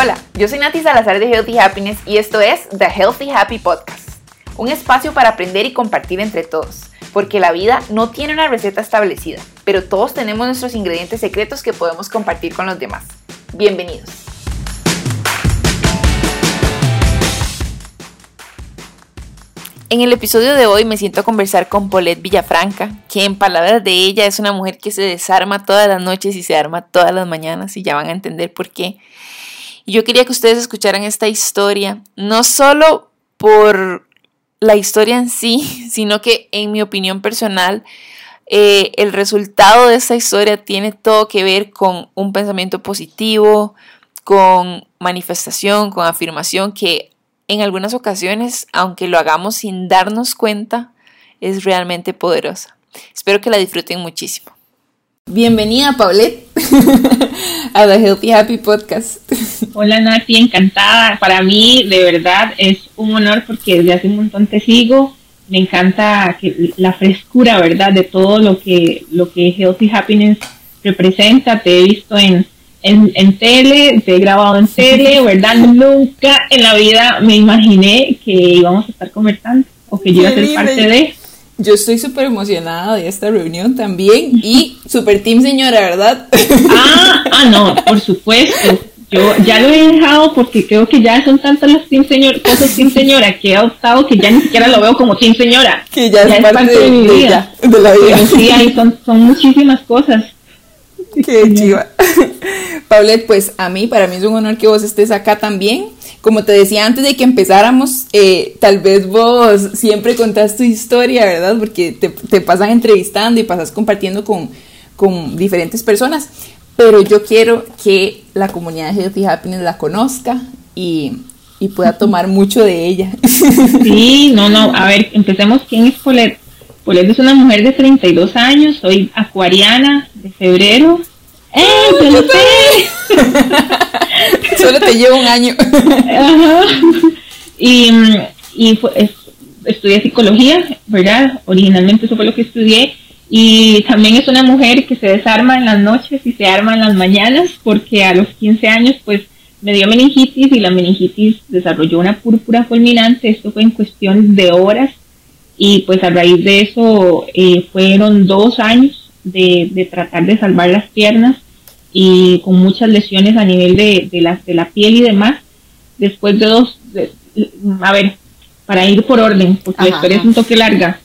Hola, yo soy Nati Salazar de Healthy Happiness y esto es The Healthy Happy Podcast, un espacio para aprender y compartir entre todos, porque la vida no tiene una receta establecida, pero todos tenemos nuestros ingredientes secretos que podemos compartir con los demás. Bienvenidos. En el episodio de hoy me siento a conversar con Paulette Villafranca, que en palabras de ella es una mujer que se desarma todas las noches y se arma todas las mañanas y ya van a entender por qué. Y yo quería que ustedes escucharan esta historia, no solo por la historia en sí, sino que en mi opinión personal, eh, el resultado de esta historia tiene todo que ver con un pensamiento positivo, con manifestación, con afirmación, que en algunas ocasiones, aunque lo hagamos sin darnos cuenta, es realmente poderosa. Espero que la disfruten muchísimo. Bienvenida, Paulette, a The Healthy Happy Podcast. Hola, Nati, encantada. Para mí, de verdad, es un honor porque desde hace un montón te sigo. Me encanta que la frescura, ¿verdad?, de todo lo que, lo que Healthy Happiness representa. Te he visto en, en, en tele, te he grabado en tele, ¿verdad? Nunca en la vida me imaginé que íbamos a estar conversando o que yo iba a ser parte de yo estoy súper emocionada de esta reunión también y super team señora, ¿verdad? Ah, ah, no, por supuesto. Yo ya lo he dejado porque creo que ya son tantas las team señor, cosas team señora que he adoptado que ya ni siquiera lo veo como team señora. Que ya, es, parte, de, mi vida. De, la vida. sí, ahí son, son muchísimas cosas. Qué chiva. Paulette, pues a mí, para mí es un honor que vos estés acá también. Como te decía antes de que empezáramos, eh, tal vez vos siempre contás tu historia, ¿verdad? Porque te, te pasan entrevistando y pasas compartiendo con, con diferentes personas. Pero yo quiero que la comunidad de Healthy Happiness la conozca y, y pueda tomar mucho de ella. Sí, no, no. A ver, empecemos. ¿Quién es Paulette? Paulette es una mujer de 32 años, soy acuariana de febrero ¡Eh, lo sé! Solo te llevo un año. Y, y estudié psicología, ¿verdad? Originalmente eso fue lo que estudié. Y también es una mujer que se desarma en las noches y se arma en las mañanas, porque a los 15 años, pues, me dio meningitis y la meningitis desarrolló una púrpura fulminante. Esto fue en cuestión de horas. Y pues a raíz de eso eh, fueron dos años de, tratar de salvar las piernas y con muchas lesiones a nivel de, de, la, de la piel y demás. Después de dos, a ver, para ir por orden, porque la historia es un toque larga.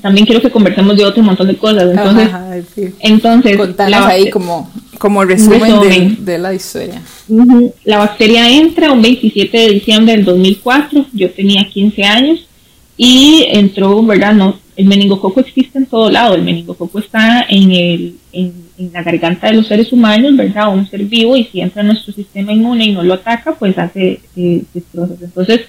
También quiero que conversemos de otro montón de cosas. Entonces, entonces Contanos ahí como, como resumen, De, la historia. La bacteria entra un 27 de diciembre del 2004. Yo tenía 15 años y entró, ¿verdad? No, el meningococo existe en todo lado, el meningococo está en, el, en, la garganta de los seres humanos, ¿verdad? un ser vivo y si entra en nuestro sistema inmune y no lo ataca, pues hace eh, destrozos. Entonces,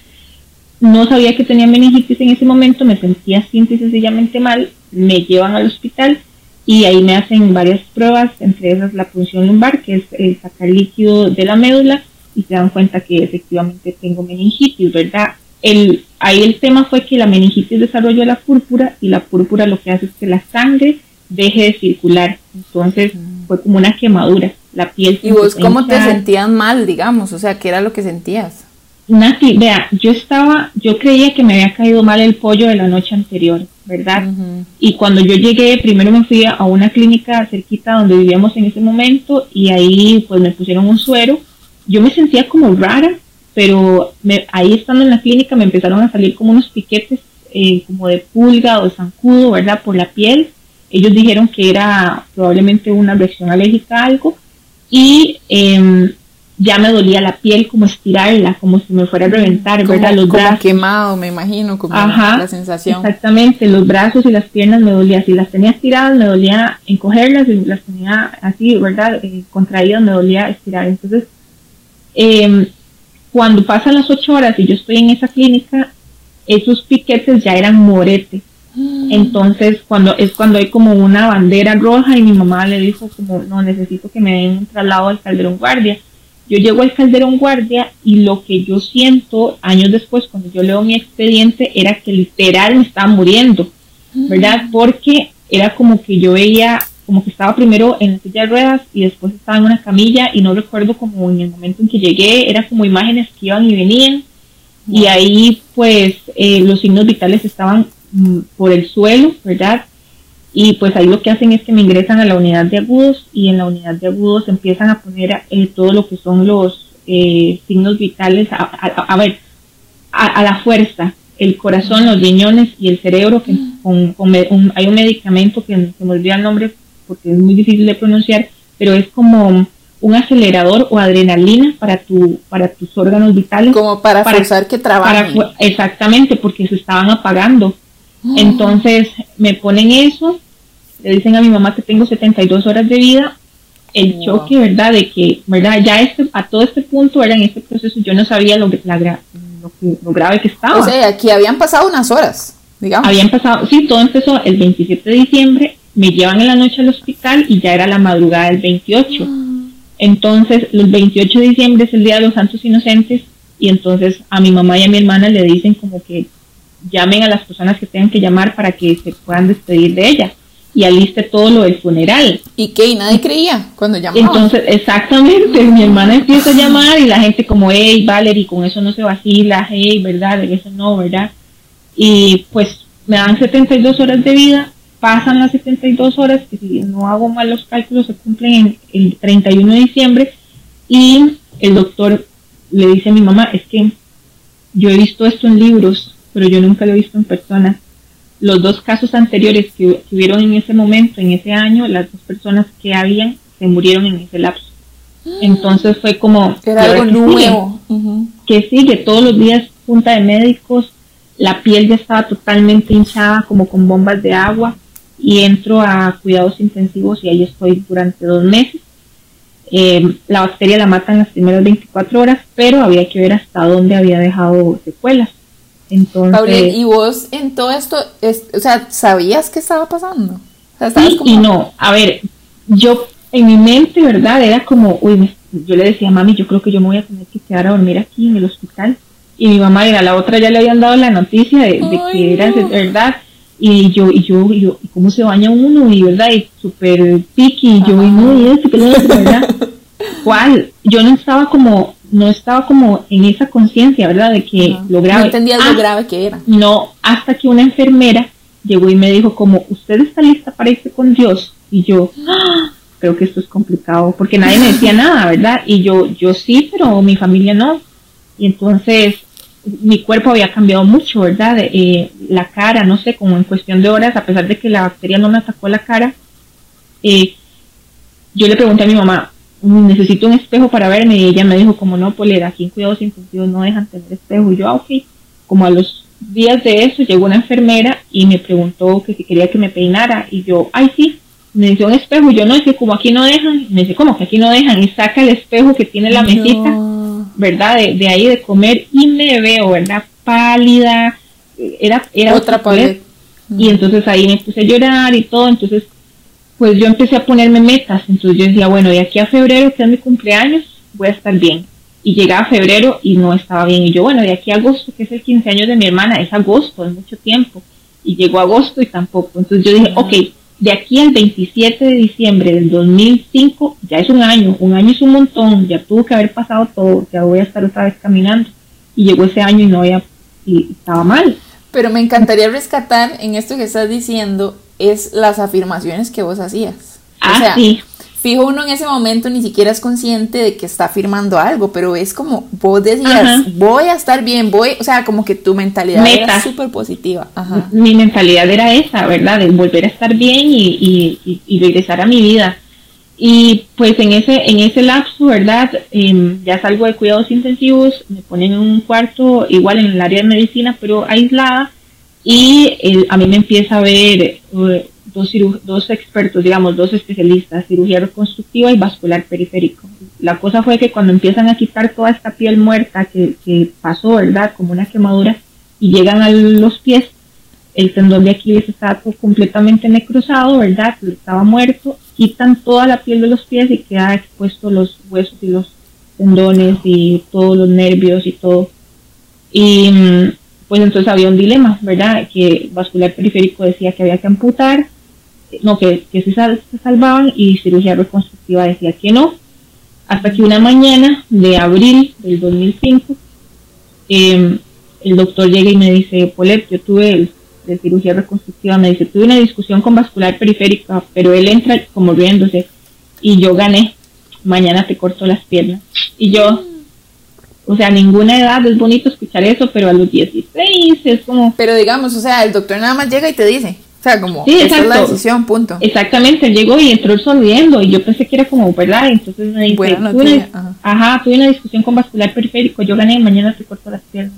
no sabía que tenía meningitis en ese momento, me sentía simple y sencillamente mal, me llevan al hospital y ahí me hacen varias pruebas, entre esas la punción lumbar, que es el sacar líquido de la médula, y se dan cuenta que efectivamente tengo meningitis, ¿verdad? el, ahí el tema fue que la meningitis desarrolló la púrpura y la púrpura lo que hace es que la sangre deje de circular. Entonces mm. fue como una quemadura. La piel. ¿Y vos cómo te sentías mal, digamos? O sea, ¿qué era lo que sentías? Nati, vea, yo estaba, yo creía que me había caído mal el pollo de la noche anterior, ¿verdad? Y cuando yo llegué, primero me fui a una clínica cerquita donde vivíamos en ese momento y ahí pues me pusieron un suero. Yo me sentía como rara, pero ahí estando en la clínica me empezaron a salir como unos piquetes eh, como de pulga o de zancudo, ¿verdad? Por la piel. Ellos dijeron que era probablemente una reacción alérgica a algo y em, ya me dolía la piel como estirarla, como si me fuera a reventar, ¿verdad? Los como quemado, me imagino, como la sensación. Exactamente, los brazos y las piernas me dolía, si las tenía estiradas me dolía encogerlas, si las tenía así, ¿verdad? Eh, contraídas me dolía estirar. Entonces, eh, cuando pasan las ocho horas y yo estoy en esa clínica, esos piquetes ya eran morete. Mm. Entonces, cuando es cuando hay como una bandera roja y mi mamá le dijo como, no, necesito que me den un traslado al Calderón Guardia. Yo llego al Calderón Guardia y lo que yo siento años después, cuando yo leo mi expediente, era que literal me estaba muriendo, ¿verdad? Mm. Porque era como que yo veía como que estaba primero en la silla de ruedas y después estaba en una camilla y no recuerdo como en el momento en que llegué, era como imágenes que iban y venían y ahí pues eh, los signos vitales estaban por el suelo, ¿verdad? Y pues ahí lo que hacen es que me ingresan a la unidad de agudos y en la unidad de agudos empiezan a poner eh, todo lo que son los eh, signos vitales, a, ver, a, la fuerza, el corazón, los riñones y el cerebro, que con, hay un medicamento que se me olvida el nombre porque es muy difícil de pronunciar, pero es como un acelerador o adrenalina para tu para tus órganos vitales como para, forzar que trabajen exactamente porque se estaban apagando. Entonces me ponen eso le dicen a mi mamá que tengo 72 horas de vida el choque verdad de que verdad ya este a todo este punto era en este proceso yo no sabía lo, la, lo, grave que estaba. O sea aquí habían pasado unas horas digamos. Habían pasado sí todo empezó el 27 de diciembre me llevan en la noche al hospital y ya era la madrugada del 28 entonces, el 28 de diciembre es el Día de los Santos Inocentes y entonces a mi mamá y a mi hermana le dicen como que llamen a las personas que tengan que llamar para que se puedan despedir de ella y aliste todo lo del funeral. ¿Y qué? ¿Y nadie creía cuando llamaba? Entonces, exactamente, mi hermana empieza a llamar y la gente como, hey, Valerie, con eso no se vacila, hey, ¿verdad? Eso no, ¿verdad? Y pues me dan 72 horas de vida pasan las 72 horas, que si no hago mal los cálculos, se cumplen en el 31 de diciembre, y el doctor le dice a mi mamá, es que yo he visto esto en libros, pero yo nunca lo he visto en persona. Los dos casos anteriores que, hubieron en ese momento, en ese año, las dos personas que habían se murieron en ese lapso. Entonces fue como... Era algo nuevo. Que sigue, todos los días junta de médicos, la piel ya estaba totalmente hinchada, como con bombas de agua y entro a cuidados intensivos y ahí estoy durante dos meses. Eh, la bacteria la matan las primeras 24 horas, pero había que ver hasta dónde había dejado secuelas. Entonces, ¿y vos en todo esto, o sea, sabías qué estaba pasando? sí y no. A ver, yo en mi mente, ¿verdad? Era como, uy, yo le decía, mami, yo creo que yo me voy a tener que quedar a dormir aquí en el hospital. Y mi mamá era la otra, ya le habían dado la noticia de, que era verdad y yo, y yo, y yo, ¿y cómo se baña uno? Y verdad, y súper piqui, y yo, y no, y eso, que no, ¿verdad? ¿Cuál? Yo no estaba como, no estaba como en esa conciencia, ¿verdad? De que lo grave. No entendía lo ah, grave que era. No, hasta que una enfermera llegó y me dijo como, ¿usted está lista para irse con Dios? Y yo, ¡Ah! creo que esto es complicado, porque nadie me decía nada, ¿verdad? Y yo, yo sí, pero mi familia no. Y entonces mi cuerpo había cambiado mucho, ¿verdad? Eh, la cara, no sé, como en cuestión de horas, a pesar de que la bacteria no me atacó la cara, eh, yo le pregunté a mi mamá, necesito un espejo para verme, y ella me dijo, como no, Polera, aquí en cuidados intensivos no dejan tener espejo, y yo, ah, ok, como a los días de eso llegó una enfermera y me preguntó que si quería que me peinara, y yo, ay, sí, me dice un espejo, y yo no, es que como aquí no dejan, me dice, ¿cómo que aquí no dejan? Y saca el espejo que tiene la mesita ¿verdad? De, ahí de comer y me veo, ¿verdad? Pálida, era, era otra pared. Y entonces ahí me puse a llorar y todo, entonces pues yo empecé a ponerme metas, entonces yo decía, bueno, de aquí a febrero, que es mi cumpleaños, voy a estar bien. Y llegaba febrero y no estaba bien. Y yo, bueno, de aquí a agosto, que es el 15 años de mi hermana, es agosto, es mucho tiempo. Y llegó agosto y tampoco. Entonces yo dije, ok, de aquí al 27 de diciembre del 2005 ya es un año, un año es un montón, ya tuvo que haber pasado todo, ya voy a estar otra vez caminando. Y llegó ese año y no había, y estaba mal. Pero me encantaría rescatar en esto que estás diciendo es las afirmaciones que vos hacías. Ah, sí fijo uno en ese momento ni siquiera es consciente de que está firmando algo, pero es como vos decías, voy a estar bien, voy, o sea, como que tu mentalidad era súper positiva. Mi mentalidad era esa, ¿verdad? De volver a estar bien y, y, regresar a mi vida. Y pues en ese, en ese lapso, ¿verdad? Em, ya salgo de cuidados intensivos, me ponen en un cuarto, igual en el área de medicina, pero aislada, y a mí me empieza a ver eh, dos, dos expertos, digamos, dos especialistas, cirugía reconstructiva y vascular periférico. La cosa fue que cuando empiezan a quitar toda esta piel muerta que, que pasó, ¿verdad? Como una quemadura, y llegan a los pies, el tendón de Aquiles estaba completamente necrosado, ¿verdad? Estaba muerto, quitan toda la piel de los pies y queda expuesto los huesos y los tendones y todos los nervios y todo. Y pues entonces había un dilema, ¿verdad? Que vascular periférico decía que había que amputar, no, que, que sí se salvaban y cirugía reconstructiva decía que no. Hasta que una mañana de abril del 2005, em, el doctor llega y me dice, Polet, yo tuve de cirugía reconstructiva, me dice, tuve una discusión con vascular periférica, pero él entra como riéndose y yo gané, mañana te corto las piernas. Y yo, o sea, ninguna edad es bonito escuchar eso, pero a los 16 es como... Pero digamos, o sea, el doctor nada más llega y te dice, o sea, como, sí, esa es la decisión, punto. Exactamente, llegó y entró sonriendo y yo pensé que era como, ¿verdad? Entonces me dice, tuve una, ajá. tuve una discusión con vascular periférico, yo gané, mañana te corto las piernas.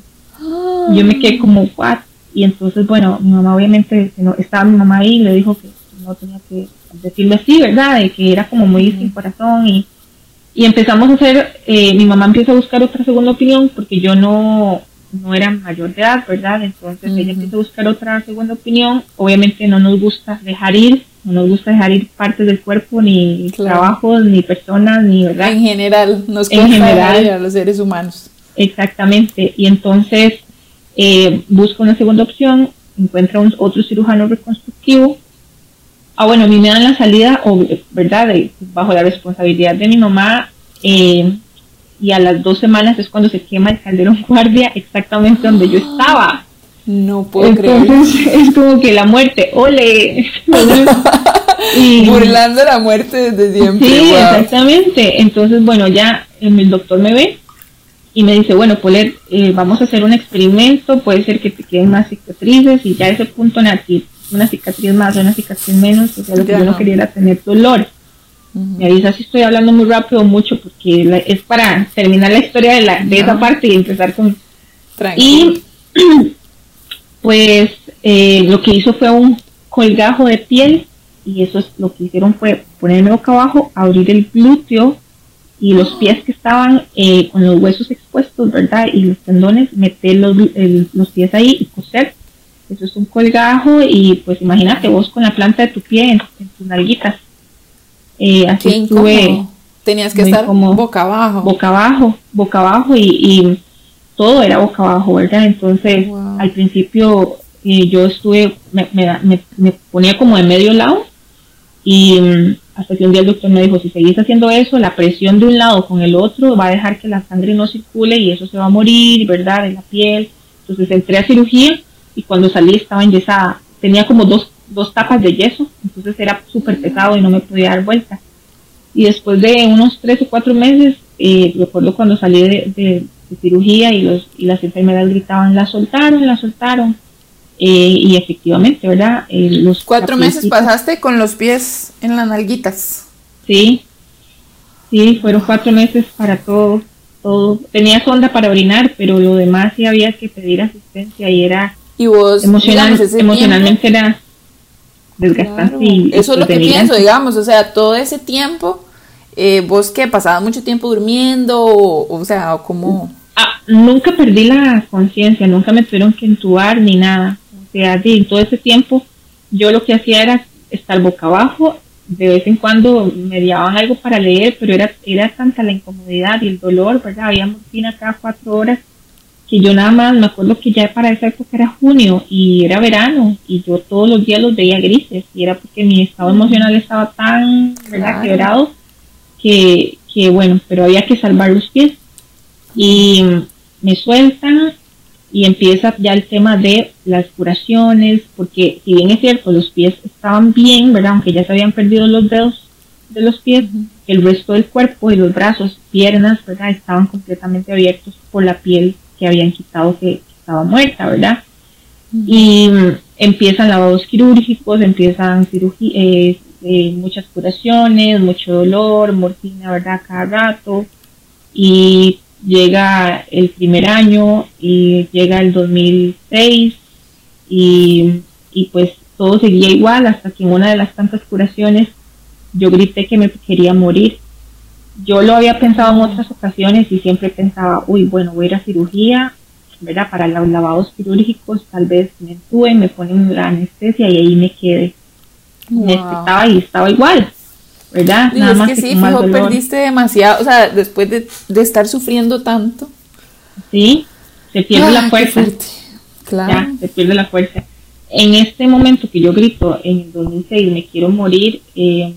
Yo me quedé como, ¿what? Y entonces, bueno, mi mamá obviamente, no, estaba mi mamá ahí y le dijo que no tenía que decirle así, ¿verdad? De que era como muy sin corazón y y empezamos a hacer, eh, mi mamá empieza a buscar otra segunda opinión porque yo no, no era mayor de edad, ¿verdad? Entonces ella empieza a buscar otra segunda opinión. Obviamente no nos gusta dejar ir, no nos gusta dejar ir partes del cuerpo, ni trabajos, ni personas, ni, ¿verdad? En general, nos en general, a los seres humanos. Exactamente. Y entonces eh, busca una segunda opción, encuentra un, otro cirujano reconstructivo Ah, bueno, a mí me dan la salida, ¿verdad? bajo la responsabilidad de mi mamá. Eh, y a las dos semanas es cuando se quema el calderón guardia exactamente donde yo estaba. No puedo Entonces, Es como que la muerte, ole. y, Burlando la muerte desde siempre. Sí, exactamente. Entonces, bueno, ya em, el doctor me ve y me dice, bueno, Poler, eh, vamos a hacer un experimento, puede ser que te queden más cicatrices y ya ese punto nativo una cicatriz más, una cicatriz menos, o sea, lo que yo no quería era tener dolor. Me avisa si estoy hablando muy rápido o mucho, porque es para terminar la historia de, la, de esa parte y empezar con... Y pues eh, lo que hizo fue un colgajo de piel y eso es lo que hicieron fue ponerme boca abajo, abrir el glúteo y los pies que estaban eh, con los huesos expuestos, ¿verdad? Y los tendones, meter los, los pies ahí y coser eso es un colgajo y pues imagínate vos con la planta de tu pie en, tus nalguitas. Eh, así estuve. Tenías que estar como boca abajo. Boca abajo, boca abajo y, todo era boca abajo, ¿verdad? Entonces al principio eh, yo estuve, me, me, ponía como de medio lado y mm, hasta que un día el doctor me dijo, si seguís haciendo eso, la presión de un lado con el otro va a dejar que la sangre no circule y eso se va a morir, ¿verdad? En la piel. Entonces entré a cirugía y cuando salí estaba enyesada. Tenía como dos, dos tapas de yeso, entonces era súper pesado y no me podía dar vuelta. Y después de unos tres o cuatro meses, eh, recuerdo cuando salí de, cirugía y, los, y las enfermeras gritaban, la soltaron, la soltaron. Eh, y efectivamente, ¿verdad? Eh, los cuatro meses pasaste con los pies en las nalguitas. Sí, sí, fueron cuatro meses para todo, todo. Tenía sonda para orinar, pero lo demás sí había que pedir asistencia y era y vos, emocionalmente era desgastante. Eso es lo que pienso, digamos, o sea, todo ese tiempo, eh, vos que pasabas mucho tiempo durmiendo, o, sea, como... Ah, nunca perdí la conciencia, nunca me tuvieron que entubar ni nada. O sea, en todo ese tiempo yo lo que hacía era estar boca abajo, de vez en cuando me daban algo para leer, pero era, era tanta la incomodidad y el dolor, ¿verdad? Había morfina cada cuatro horas y yo nada más me acuerdo que ya para esa época era junio y era verano y yo todos los días los veía grises y era porque mi estado emocional estaba tan quebrado que, que bueno, pero había que salvar los pies. Y me sueltan y empieza ya el tema de las curaciones, porque si bien es cierto, los pies estaban bien, ¿verdad? Aunque ya se habían perdido los dedos de los pies, el resto del cuerpo y los brazos, piernas, ¿verdad? Estaban completamente abiertos por la piel que habían quitado que, estaba muerta, ¿verdad? Y mm, empiezan lavados quirúrgicos, empiezan eh, eh, muchas curaciones, mucho dolor, morfina, ¿verdad? Cada rato. Y llega el primer año y llega el 2006 y, y pues todo seguía igual hasta que en una de las tantas curaciones yo grité que me quería morir yo lo había pensado en otras ocasiones y siempre pensaba, uy, bueno, voy a ir a cirugía, ¿verdad? Para los lavados quirúrgicos, tal vez me entúen, me ponen la anestesia y ahí me quedé. Necesitaba y estaba igual, ¿verdad? Nada más que, sí, fijo, perdiste demasiado, o sea, después de, estar sufriendo tanto. Sí, se pierde la fuerza. Claro. Ya, se pierde la fuerza. en este momento que yo grito en el 2006, me quiero morir, eh,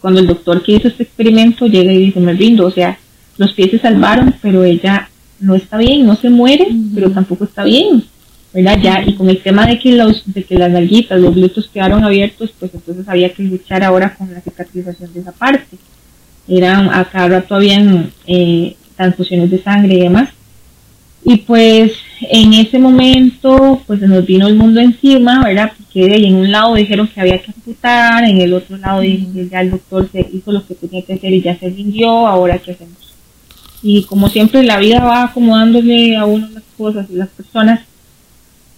cuando el doctor que hizo este experimento llega y dice, me rindo, o sea, los pies se salvaron, pero ella no está bien, no se muere, pero tampoco está bien, ¿verdad? Ya, y con el tema de que, los, de que las nalguitas, los glúteos quedaron abiertos, pues entonces había que luchar ahora con la cicatrización de esa parte. Eran, a cada rato habían eh, transfusiones de sangre y demás. Y pues en ese momento, pues se nos vino el mundo encima, ¿verdad? Porque en un lado dijeron que había que amputar, en el otro lado ya el doctor se hizo lo que tenía que hacer y ya se rindió, ahora qué hacemos. Y como siempre la vida va acomodándole a uno las cosas y las personas.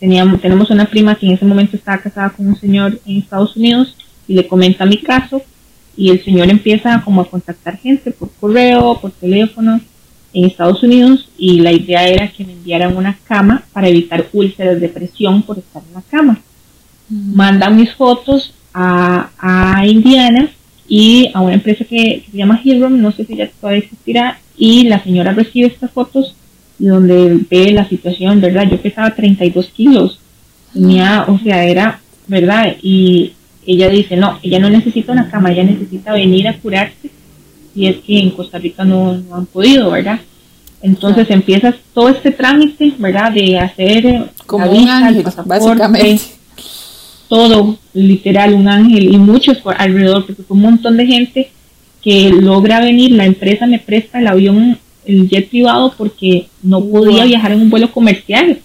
Teníamos, tenemos una prima que en ese momento estaba casada con un señor en Estados Unidos y le comenta mi caso y el señor empieza como a contactar gente por correo, por teléfono en Estados Unidos y la idea era que me enviaran una cama para evitar úlceras de presión por estar en la cama. Mandan mis fotos a, a, Indiana y a una empresa que, se llama Hillrom, no sé si ya todavía existirá, y la señora recibe estas fotos y donde ve la situación, ¿verdad? Yo pesaba 32 kilos, tenía, o sea, era, ¿verdad? Y ella dice, no, ella no necesita una cama, ella necesita venir a curarse y es que en Costa Rica no, han podido, ¿verdad? Entonces empiezas todo este trámite, ¿verdad? De hacer como un ángel, básicamente. Todo, literal, un ángel y muchos por alrededor, porque fue un montón de gente que logra venir, la empresa me presta el avión, el jet privado, porque no podía viajar en un vuelo comercial.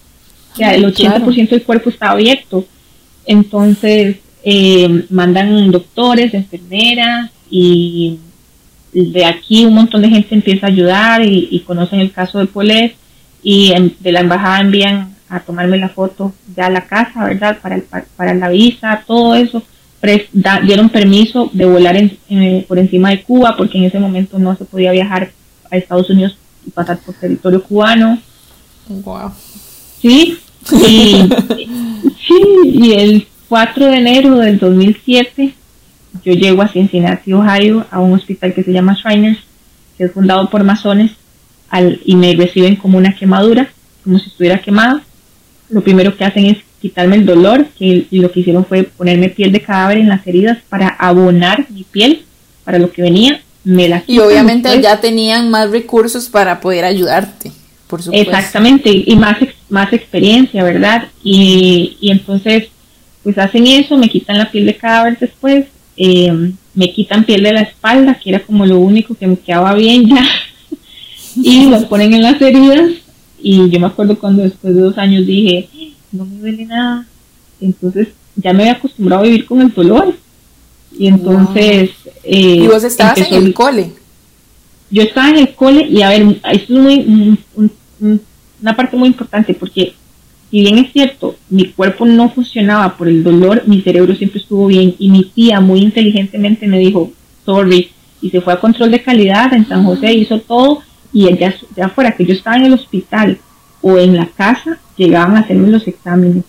O sea, el 80% del cuerpo estaba abierto. Entonces, eh, mandan doctores, enfermeras y de aquí un montón de gente empieza a ayudar y, conocen el caso de Polet y de la embajada envían a tomarme la foto ya a la casa, ¿verdad? Para, para la visa, todo eso. dieron permiso de volar por encima de Cuba porque en ese momento no se podía viajar a Estados Unidos y pasar por territorio cubano. Wow. Sí, y, sí, y el 4 de enero del 2007 yo llego a Cincinnati, Ohio, a un hospital que se llama Shriners, que es fundado por masones, al, y me reciben como una quemadura, como si estuviera quemado. Lo primero que hacen es quitarme el dolor, que y lo que hicieron fue ponerme piel de cadáver en las heridas para abonar mi piel para lo que venía. Me la y obviamente ya tenían más recursos para poder ayudarte, por supuesto. Exactamente, y más, más experiencia, ¿verdad? Y, y entonces, pues hacen eso, me quitan la piel de cadáver después, eh, me quitan piel de la espalda, que era como lo único que me quedaba bien ya, y los ponen en las heridas. Y yo me acuerdo cuando después de dos años dije, no me duele nada. Entonces ya me había acostumbrado a vivir con el dolor. Y entonces... Eh, ¿Y vos estabas en el cole? Yo estaba en el cole y a ver, esto es muy, una parte muy importante porque si bien es cierto, mi cuerpo no funcionaba por el dolor, mi cerebro siempre estuvo bien y mi tía muy inteligentemente me dijo, sorry, y se fue a control de calidad en San José, hizo todo y ya, ya fuera que yo estaba en el hospital o en la casa, llegaban a hacerme los exámenes.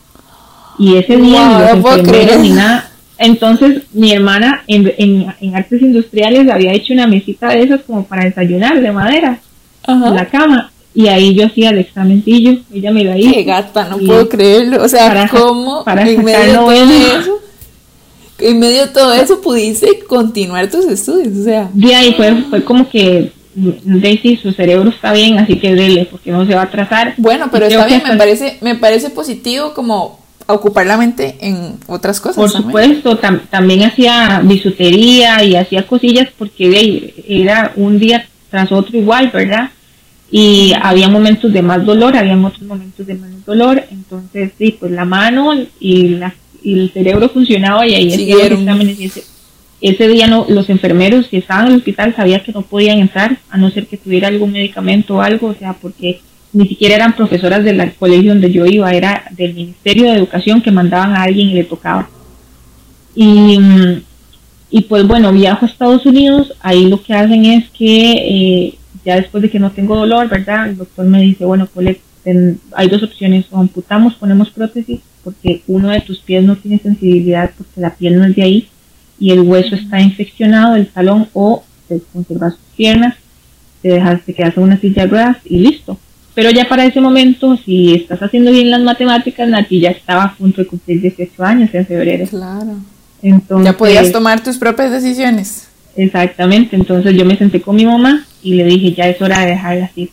Y ese día no ni nada. Entonces mi hermana en, en, artes industriales había hecho una mesita de esas como para desayunar de madera en la cama y ahí yo hacía el examencillo, ella me la hizo. Qué gata, no puedo creerlo. O sea, para, ¿cómo para en medio de todo eso, en medio de todo eso pudiste continuar tus estudios? O sea. De ahí fue, fue como que Daisy, su cerebro está bien, así que dele, porque no se va a atrasar. Bueno, pero está bien, me parece, me parece positivo como ocupar la mente en otras cosas. Por supuesto, también hacía bisutería y hacía cosillas porque era un día tras otro igual, ¿verdad? Y había momentos de más dolor, habían otros momentos de menos dolor, entonces sí, pues la mano y, la, y el cerebro funcionaba y ahí hacía los exámenes y ese, ese, día no, los enfermeros que estaban en el hospital sabían que no podían entrar a no ser que tuviera algún medicamento o algo, o sea, porque ni siquiera eran profesoras del colegio donde yo iba, era del Ministerio de Educación que mandaban a alguien y le tocaba. Y, y pues bueno, viajo a Estados Unidos, ahí lo que hacen es que eh, ya después de que no tengo dolor, ¿verdad? El doctor me dice, bueno, pues hay dos opciones, o amputamos, ponemos prótesis, porque uno de tus pies no tiene sensibilidad porque la piel no es de ahí y el hueso está infeccionado del talón o te conservas tus piernas, te dejas, te quedas en una silla de ruedas y listo. pero ya para ese momento, si estás haciendo bien las matemáticas, Nati ya estaba a punto de cumplir 18 años en febrero. Claro. Entonces, ya podías tomar tus propias decisiones. Exactamente, entonces yo me senté con mi mamá y le dije, ya es hora de dejarla así.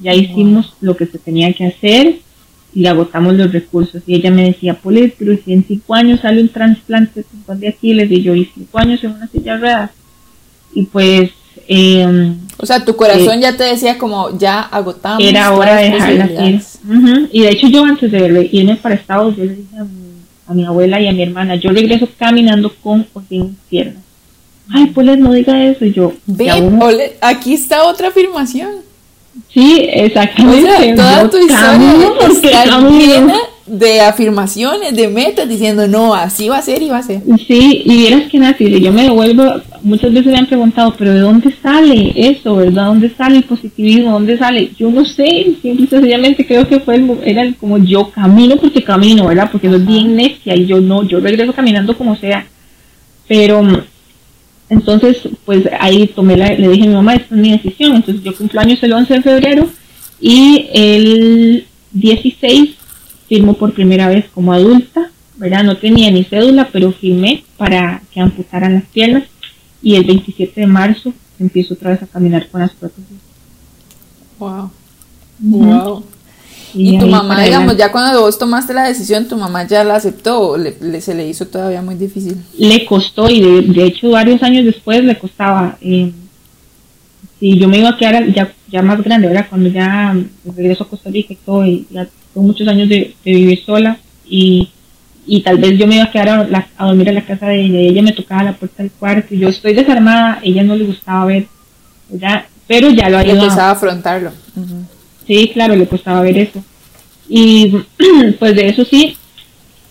Ya hicimos lo que se tenía que hacer y agotamos los recursos. Y ella me decía, Polet, pero si en cinco años sale un trasplante de Aquiles, y yo, y cinco años en una silla de ruedas. Y pues... Eh, o sea, tu corazón eh, ya te decía como, ya agotamos. Era hora de dejarla así. Y de hecho yo antes de irme para Estados, yo le dije a mi, abuela y a mi hermana, yo regreso caminando con o sin piernas. Ay, Polet, no diga eso. Y yo, Ven, aquí está otra afirmación. Sí, exactamente. toda tu historia está llena de afirmaciones, de metas, diciendo, no, así va a ser y va a ser. Sí, y vieras que Nati, yo me devuelvo, muchas veces me han preguntado, pero ¿de dónde sale eso, verdad? ¿Dónde sale el positivismo? ¿Dónde sale? Yo no sé, simple y sencillamente creo que fue el, era como yo camino porque camino, ¿verdad? Porque soy bien necia y yo no, yo regreso caminando como sea. Pero entonces, pues ahí tomé la, le dije a mi mamá, esta es mi decisión. Entonces yo cumplo años el 11 de febrero y el 16 firmo por primera vez como adulta, ¿verdad? No tenía ni cédula, pero firmé para que amputaran las piernas y el 27 de marzo empiezo otra vez a caminar con las prótesis. Wow. Wow. Y, tu mamá, digamos, ya cuando vos tomaste la decisión, tu mamá ya la aceptó o le, se le hizo todavía muy difícil. Le costó y de, hecho varios años después le costaba. Eh, si yo me iba a quedar ya, ya más grande, ¿verdad? Cuando ya regreso a Costa Rica y todo, y ya tengo muchos años de, vivir sola y, y, tal vez yo me iba a quedar a, dormir en la casa de ella y ella me tocaba la puerta del cuarto y yo estoy desarmada, ella no le gustaba ver, ¿verdad? Pero ya lo había... Empezaba a afrontarlo. Sí, claro, le costaba ver eso. Y pues de eso sí,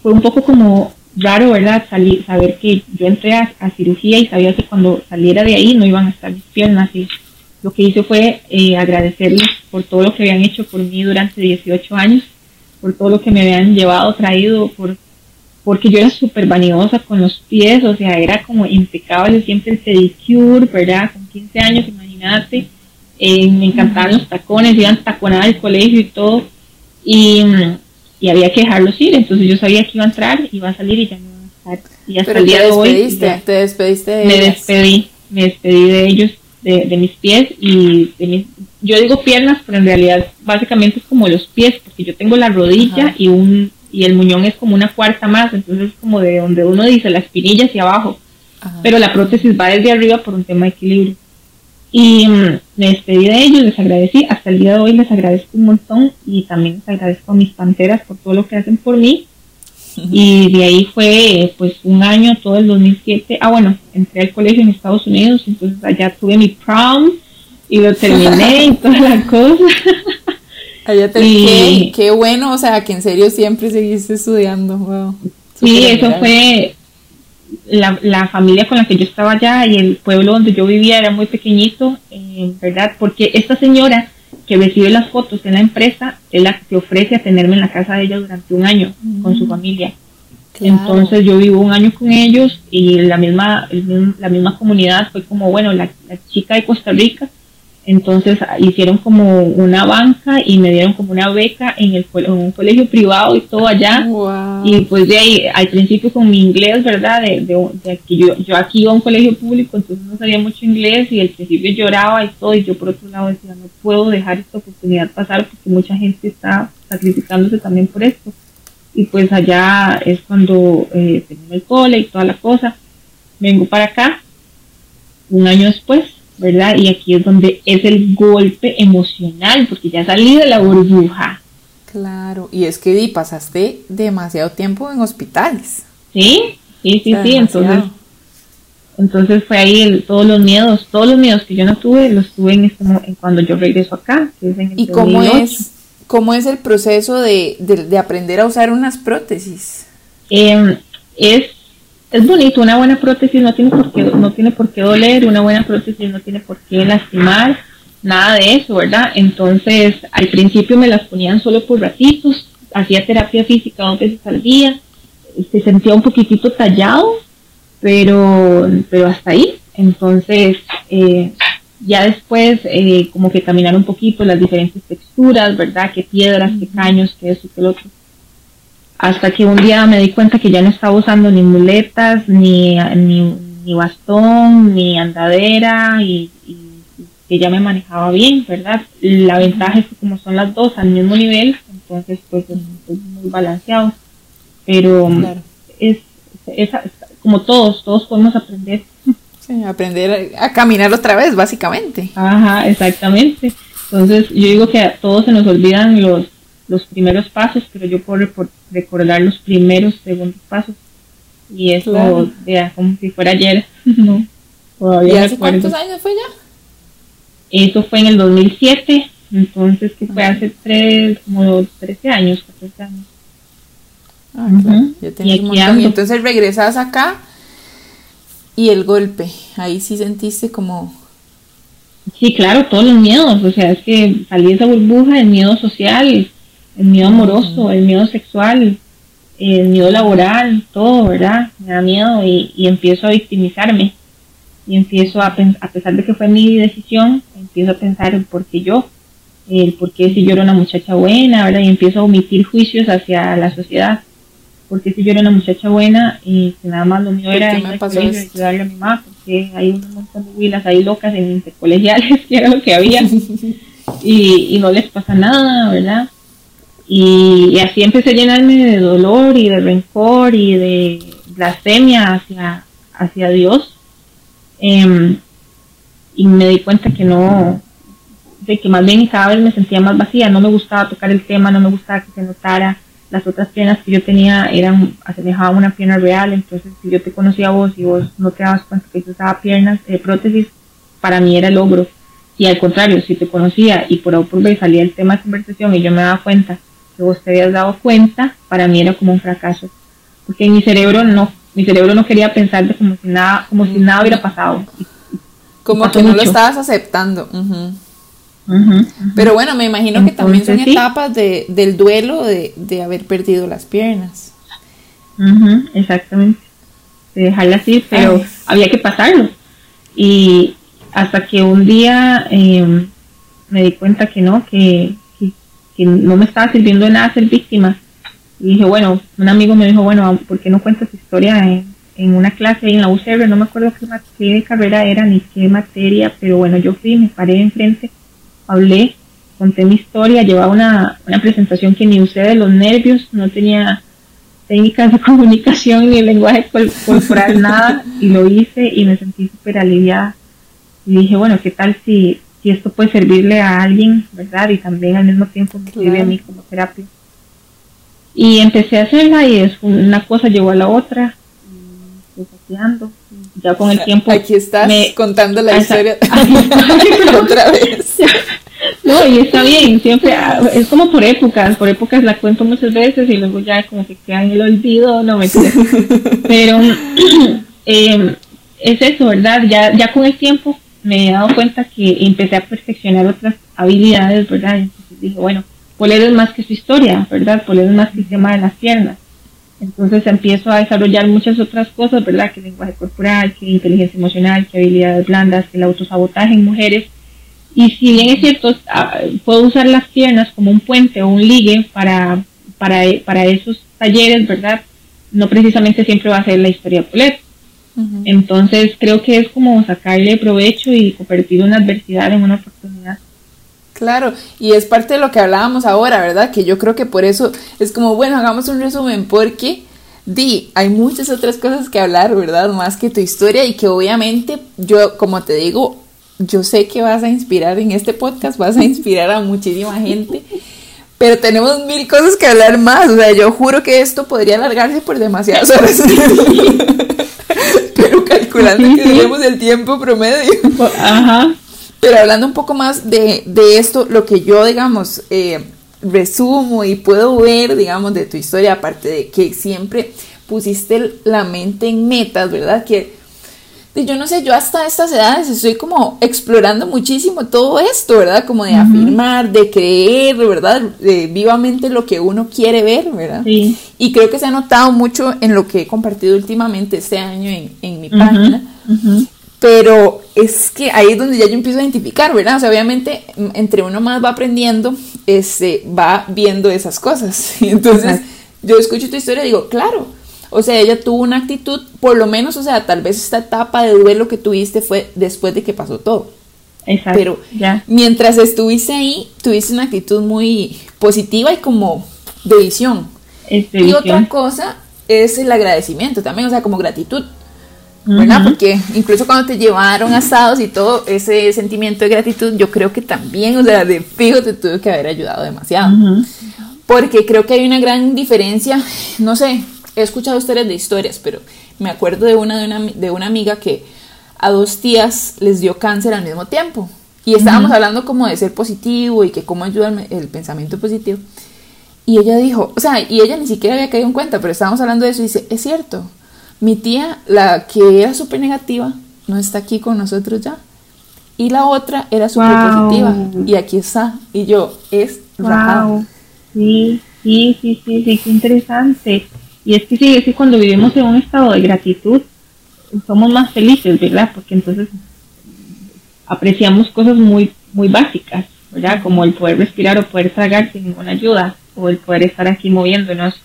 fue un poco como raro, ¿verdad? Salir, saber que yo entré a, cirugía y sabía que cuando saliera de ahí no iban a estar mis piernas. Y lo que hice fue eh, agradecerles por todo lo que habían hecho por mí durante 18 años, por todo lo que me habían llevado, traído, por porque yo era súper vanidosa con los pies, o sea, era como impecable siempre el pedicure, ¿verdad? Con 15 años, imagínate eh, me encantaban los tacones, iban taconada al colegio y todo, y, y, había que dejarlos ir, entonces yo sabía que iba a entrar, iba a salir y ya no iba a estar. Y hasta el día de hoy. te despediste de Me despedí, me despedí de ellos, de, de mis pies y de mis, yo digo piernas, pero en realidad básicamente es como los pies, porque yo tengo la rodilla y un y el muñón es como una cuarta más, entonces es como de donde uno dice la espinilla hacia abajo, pero la prótesis va desde arriba por un tema de equilibrio. Y mm, me despedí de ellos, les agradecí, hasta el día de hoy les agradezco un montón y también les agradezco a mis panteras por todo lo que hacen por mí. Y de ahí fue pues un año, todo el 2007. Ah, bueno, entré al colegio en Estados Unidos, entonces allá tuve mi prom y lo terminé y toda la cosa. Allá te qué, bueno, o sea, que en serio siempre seguiste estudiando. Wow. Sí, eso fue, la, la, familia con la que yo estaba allá y el pueblo donde yo vivía era muy pequeñito, eh, ¿verdad? Porque esta señora que recibe las fotos en la empresa es la que ofrece a tenerme en la casa de ella durante un año con su familia. Entonces yo vivo un año con ellos y la misma, la misma comunidad fue como, bueno, la, la chica de Costa Rica entonces hicieron como una banca y me dieron como una beca en, el, en un colegio privado y todo allá. Y pues de ahí, al principio con mi inglés, ¿verdad? De, de, que yo, yo aquí iba a un colegio público, entonces no sabía mucho inglés y al principio lloraba y todo. Y yo por otro lado decía, no puedo dejar esta oportunidad pasar porque mucha gente está sacrificándose también por esto. Y pues allá es cuando eh, terminé el cole y toda la cosa. Vengo para acá un año después ¿verdad? Y aquí es donde es el golpe emocional, porque ya salí de la burbuja. Claro, y es que pasaste demasiado tiempo en hospitales. Sí, sí, sí, sí, entonces, entonces fue ahí todos los miedos, todos los miedos que yo no tuve, los tuve en, este, en cuando yo regreso acá, que es en el ¿Y cómo es, cómo es el proceso de, de, aprender a usar unas prótesis? Eh, es es bonito, una buena prótesis no tiene por qué, no tiene por qué doler, una buena prótesis no tiene por qué lastimar, nada de eso, ¿verdad? Entonces, al principio me las ponían solo por ratitos, hacía terapia física dos veces al día, se sentía un poquitito tallado, pero, pero hasta ahí. Entonces, eh, ya después eh, como que caminar un poquito las diferentes texturas, ¿verdad? Qué piedras, qué caños, qué eso, qué lo otro. Hasta que un día me di cuenta que ya no estaba usando ni muletas, ni, ni, bastón, ni andadera y, que ya me manejaba bien, ¿verdad? La ventaja es que como son las dos al mismo nivel, entonces pues es, muy balanceado. Pero es, es, como todos, todos podemos aprender aprender a caminar otra vez, básicamente. Ajá, exactamente. Entonces, yo digo que a todos se nos olvidan los, los primeros pasos, pero yo puedo recordar los primeros segundos pasos. Y eso, ya, como si fuera ayer, ¿no? ¿Y hace cuántos años fue ya? Eso fue en el 2007, entonces que fue hace tres, como 13 años, 14 años. Ah, y entonces regresas acá y el golpe, ahí sí sentiste como... Sí, claro, todos los miedos, o sea, es que salí de esa burbuja, el miedo social, el miedo amoroso, el miedo sexual, el miedo laboral, todo, ¿verdad? Me da miedo y, y empiezo a victimizarme y empiezo a, a pesar de que fue mi decisión, empiezo a pensar en por qué yo, el por qué si yo era una muchacha buena, ¿verdad? Y empiezo a omitir juicios hacia la sociedad porque si yo era una muchacha buena y que nada más lo mío era ir ayudarle a mi mamá, porque hay un montón de huilas ahí locas en intercolegiales, que era lo que había, y, y no les pasa nada, ¿verdad? Y, así empecé a llenarme de dolor y de rencor y de blasfemia hacia, hacia Dios. Em, y me di cuenta que no, de que más bien cada vez me sentía más vacía, no me gustaba tocar el tema, no me gustaba que se notara las otras piernas que yo tenía eran asemejaban a una pierna real, entonces si yo te conocía a vos y vos no te dabas cuenta que yo usaba piernas, eh, prótesis, para mí era logro. Y al contrario, si te conocía y por A por salía el tema de conversación y yo me daba cuenta que vos te habías dado cuenta, para mí era como un fracaso. Porque mi cerebro no, mi cerebro no quería pensar de como si nada, como si nada hubiera pasado. como que no lo estabas aceptando. Pero bueno, me imagino que también son etapas de, del duelo de, haber perdido las piernas. exactamente. De dejarla así, pero había que pasarlo. Y hasta que un día em, me di cuenta que no, que, no me estaba sirviendo de nada ser víctima. Y dije, bueno, un amigo me dijo, bueno, ¿por qué no cuentas historia en, en una clase en la UCR? No me acuerdo qué, qué carrera era ni qué materia, pero bueno, yo fui, me paré enfrente hablé, conté mi historia, llevaba una, una presentación que ni usé de los nervios, no tenía técnicas de comunicación ni lenguaje corporal, nada, y lo hice y me sentí súper aliviada. Y dije, bueno, ¿qué tal si, si esto puede servirle a alguien, verdad? Y también al mismo tiempo me sirve a mí como terapia. Y empecé a hacerla y es una cosa llevó a la otra, y Ya con el tiempo. Aquí estás contando la historia otra vez. No, y está bien, siempre ah, es como por épocas, por épocas la cuento muchas veces y luego ya como que queda en el olvido, no me Pero em, es eso, ¿verdad? Ya, ya con el tiempo me he dado cuenta que empecé a perfeccionar otras habilidades, ¿verdad? Entonces dije, bueno, Polero es más que su historia, ¿verdad? Polero es más que el tema de las piernas. Entonces empiezo a desarrollar muchas otras cosas, ¿verdad? Que lenguaje corporal, que inteligencia emocional, que habilidades blandas, que el autosabotaje en mujeres y si bien es cierto, ah, puedo usar las piernas como un puente o un ligue para, para, para esos talleres, ¿verdad? No precisamente siempre va a ser la historia de Entonces creo que es como sacarle provecho y convertir una adversidad en una oportunidad. Claro, y es parte de lo que hablábamos ahora, ¿verdad? Que yo creo que por eso es como, bueno, hagamos un resumen, porque di, hay muchas otras cosas que hablar, ¿verdad? Más que tu historia y que obviamente yo, como te digo, yo sé que vas a inspirar en este podcast, vas a inspirar a muchísima gente, pero tenemos mil cosas que hablar más. O sea, yo juro que esto podría alargarse por demasiadas horas. calculando que tenemos el tiempo promedio. Ajá. Pero hablando un poco más de, esto, lo que yo, digamos, eh, resumo y puedo ver, digamos, de tu historia, aparte de que siempre pusiste la mente en metas, ¿verdad? Que yo no sé, yo hasta estas edades estoy como explorando muchísimo todo esto, ¿verdad? Como de afirmar, de creer, ¿verdad? De vivamente lo que uno quiere ver, ¿verdad? Sí. Y creo que se ha notado mucho en lo que he compartido últimamente este año en, mi página. Pero es que ahí es donde ya yo empiezo a identificar, ¿verdad? O sea, obviamente, entre uno más va aprendiendo, este, va viendo esas cosas. Y entonces, yo escucho tu historia y digo, claro, o sea, ella tuvo una actitud, por lo menos, o sea, tal vez esta etapa de duelo que tuviste fue después de que pasó todo. Exacto. Pero mientras estuviste ahí, tuviste una actitud muy positiva y como de visión. y otra cosa es el agradecimiento también, o sea, como gratitud. ¿verdad? Porque incluso cuando te llevaron asados y todo ese sentimiento de gratitud, yo creo que también, o sea, de fijo te tuve que haber ayudado demasiado. Porque creo que hay una gran diferencia, no sé, he escuchado historias de historias, pero me acuerdo de una de una, de una amiga que a dos tías les dio cáncer al mismo tiempo. Y estábamos hablando como de ser positivo y que cómo ayuda el, pensamiento positivo. Y ella dijo, o sea, y ella ni siquiera había caído en cuenta, pero estábamos hablando de eso y dice, es cierto, mi tía, la que era súper negativa, no está aquí con nosotros ya. Y la otra era súper positiva. Y aquí está. Y yo, es wow. Sí, sí, sí, sí, sí, qué interesante. Y es que sí, es que cuando vivimos en un estado de gratitud, somos más felices, ¿verdad? Porque entonces apreciamos cosas muy, muy básicas, ¿verdad? Como el poder respirar o poder tragar sin ninguna ayuda, o el poder estar aquí moviéndonos.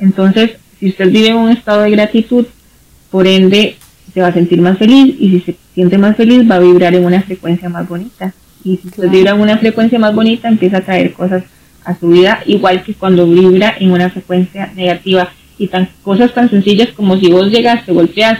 Entonces, si usted vive en un estado de gratitud, por ende se va a sentir más feliz y si se siente más feliz va a vibrar en una frecuencia más bonita. Y si usted vibra en una frecuencia más bonita empieza a traer cosas a su vida, igual que cuando vibra en una frecuencia negativa y tan cosas tan sencillas como si vos llegas, te golpeas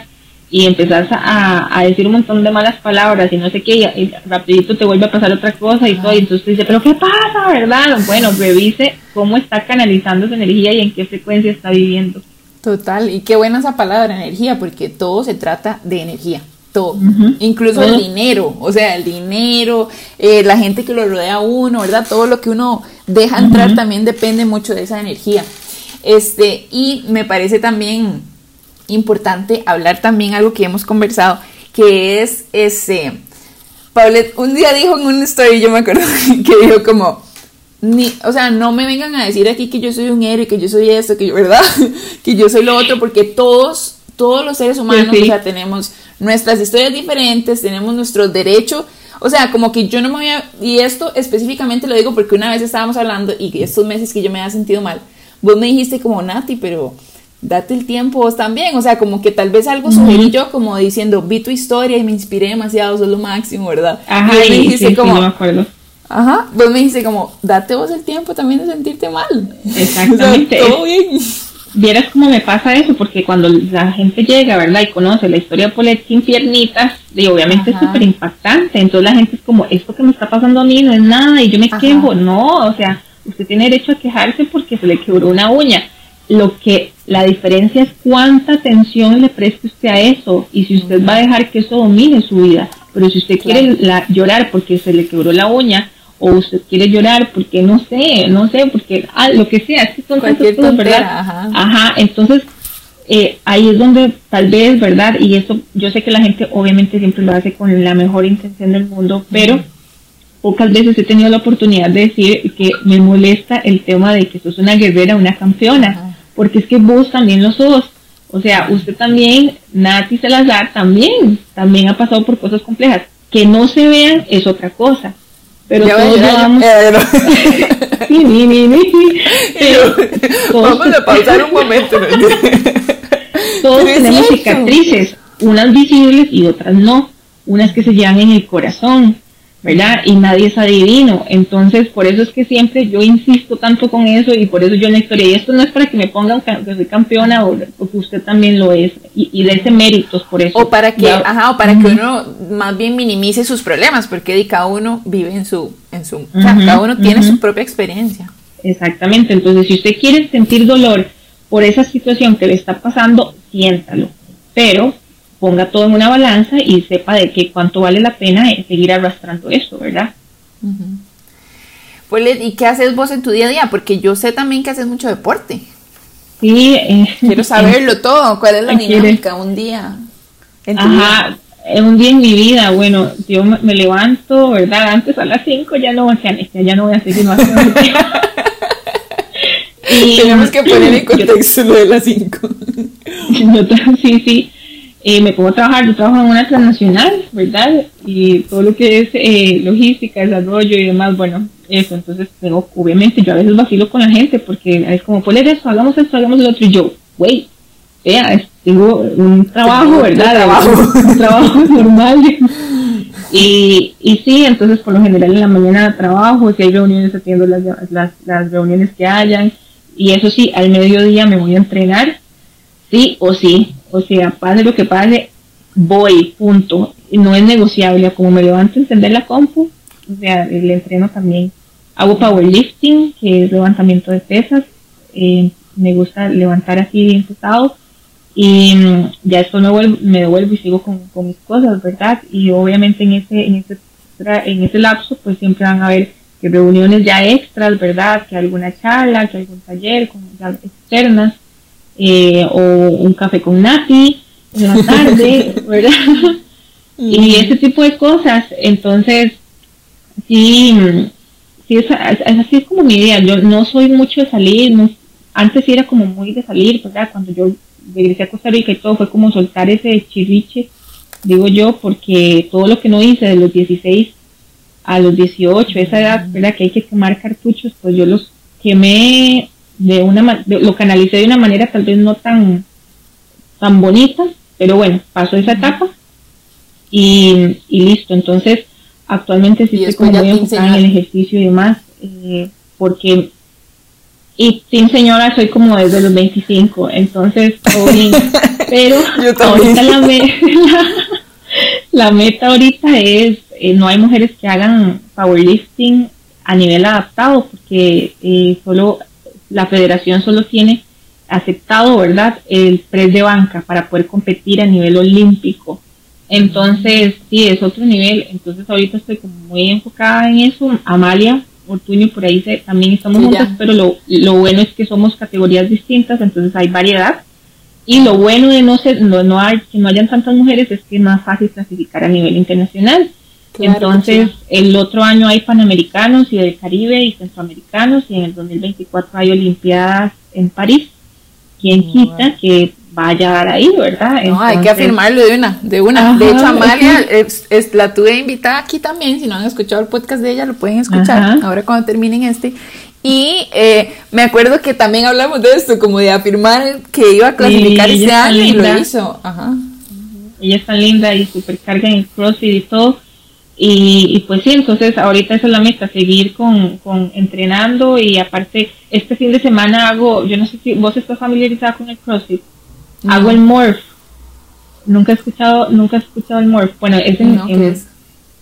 y empezás a, decir un montón de malas palabras y no sé qué, y, rapidito te vuelve a pasar otra cosa y todo, y entonces dice, pero ¿qué pasa, verdad? Bueno, revise cómo está canalizando su energía y en qué frecuencia está viviendo. Total, y qué buena esa palabra, energía, porque todo se trata de energía, todo, incluso el dinero, o sea, el dinero, eh, la gente que lo rodea a uno, ¿verdad? Todo lo que uno deja entrar también depende mucho de esa energía. Este, y me parece también importante hablar también algo que hemos conversado, que es ese, Paulette un día dijo en una story, yo me acuerdo que dijo como, ni, o sea, no me vengan a decir aquí que yo soy un héroe, que yo soy esto, que yo, ¿verdad? que yo soy lo otro, porque todos, todos los seres humanos, o sea, tenemos nuestras historias diferentes, tenemos nuestro derecho, o sea, como que yo no me voy a, y esto específicamente lo digo porque una vez estábamos hablando y estos meses que yo me había sentido mal, vos me dijiste como Nati, pero date el tiempo vos también, o sea, como que tal vez algo sugerí yo como diciendo, vi tu historia y me inspiré demasiado, sos lo máximo, ¿verdad? Ajá, y me dijiste como, no me acuerdo. Ajá, vos me dijiste como, date vos el tiempo también de sentirte mal. Exactamente. todo bien. Vieras cómo me pasa eso, porque cuando la gente llega, ¿verdad? Y conoce la historia de Polet sin piernitas, y obviamente es súper impactante. Entonces la gente es como, esto que me está pasando a mí no es nada, y yo me quejo. No, o sea, usted tiene derecho a quejarse porque se le quebró una uña. Lo que la diferencia es cuánta atención le preste usted a eso y si usted va a dejar que eso domine su vida. Pero si usted quiere llorar porque se le quebró la uña, o usted quiere llorar porque no sé, no sé, porque ah, lo que sea, es que son cosas, ¿verdad? Ajá. ajá, entonces eh, ahí es donde tal vez, ¿verdad? Y eso yo sé que la gente obviamente siempre lo hace con la mejor intención del mundo, pero pocas veces he tenido la oportunidad de decir que me molesta el tema de que sos una guerrera, una campeona, porque es que vos también lo sos. O sea, usted también, Nati Salazar también, también ha pasado por cosas complejas. Que no se vean es otra cosa pero todos llevamos... sí, ni, ni, ni. Vamos a pausar un momento. todos tenemos cicatrices, unas visibles y otras no. Unas que se llevan en el corazón, ¿verdad? Y nadie es adivino. Entonces, por eso es que siempre yo insisto tanto con eso y por eso yo en la historia, y esto no es para que me pongan que soy campeona o, que usted también lo es, y, y ese méritos por eso. O para que, ajá, o para que uno más bien minimice sus problemas, porque cada uno vive en su, en su, o sea, cada uno tiene su propia experiencia. Exactamente, entonces si usted quiere sentir dolor por esa situación que le está pasando, siéntalo. Pero ponga todo en una balanza y sepa de que cuánto vale la pena seguir arrastrando esto, ¿verdad? Pues, ¿y qué haces vos en tu día a día? Porque yo sé también que haces mucho deporte. Sí. Eh, Quiero saberlo todo. ¿Cuál es la dinámica un día? En Ajá, un día en mi vida, bueno, yo me, levanto, ¿verdad? Antes a las 5 ya no, ya, ya no voy a seguir más. y, Tenemos que poner en contexto lo de las 5. sí, sí eh, me pongo a trabajar, yo trabajo en una transnacional, ¿verdad? Y todo lo que es eh, logística, desarrollo y demás, bueno, eso, entonces tengo, obviamente yo a veces vacilo con la gente porque es como, poner eso, hagamos esto, hagamos lo otro, y yo, güey, vea, tengo un trabajo, ¿verdad? Trabajo. Un trabajo normal. Y, y sí, entonces por lo general en la mañana trabajo, si hay reuniones atiendo las, las, las reuniones que hayan, y eso sí, al mediodía me voy a entrenar, sí o sí, o sea, pase lo que pase, voy, punto. No es negociable, como me levanto a encender la compu, o sea, el entreno también. Hago powerlifting, que es levantamiento de pesas, eh, me gusta levantar así bien pesado, y mm, ya esto me, me devuelvo y sigo con, con, mis cosas, ¿verdad? Y obviamente en ese, en ese, en ese lapso, pues siempre van a haber reuniones ya extras, ¿verdad? Que alguna charla, que algún taller, con, externas, eh, o un café con Nati en la tarde, ¿verdad? y ese tipo de cosas. Entonces, sí, sí es, así es como mi idea. Yo no soy mucho de salir, antes sí era como muy de salir, ¿verdad? Cuando yo regresé a Costa Rica y todo fue como soltar ese chirriche, digo yo, porque todo lo que no hice de los 16 a los 18, esa edad, ¿verdad? Que hay que quemar cartuchos, pues yo los quemé de una lo canalicé de una manera tal vez no tan tan bonita, pero bueno, pasó esa etapa y, listo. Entonces, actualmente sí estoy como muy enfocada en el ejercicio y demás, eh, porque y sin señora soy como desde los 25, entonces pero ahorita la, la, meta ahorita es, eh, no hay mujeres que hagan powerlifting a nivel adaptado, porque eh, solo la federación solo tiene aceptado, ¿verdad?, el press de banca para poder competir a nivel olímpico. Entonces, sí, es otro nivel. Entonces, ahorita estoy como muy enfocada en eso. Amalia Ortuño, por ahí también estamos juntas, pero lo, lo, bueno es que somos categorías distintas, entonces hay variedad. Y lo bueno de no ser, no, no hay, que no hayan tantas mujeres es que es más fácil clasificar a nivel internacional. Entonces, el otro año hay panamericanos y del Caribe y centroamericanos y en el 2024 hay Olimpiadas en París. ¿Quién quita que vaya a dar ahí, verdad? no, hay que afirmarlo de una, de una. de hecho, Amalia es, la tuve invitada aquí también. Si no han escuchado el podcast de ella, lo pueden escuchar ahora cuando terminen este. Y eh, me acuerdo que también hablamos de esto, como de afirmar que iba a clasificar ese año y lo hizo. Ajá. Ella está linda y supercarga en el CrossFit y todo y, pues sí, entonces ahorita esa es la meta, seguir con, con, entrenando y aparte este fin de semana hago, yo no sé si vos estás familiarizada con el CrossFit, hago el Morph. Nunca he escuchado, nunca he escuchado el Morph. Bueno, es en,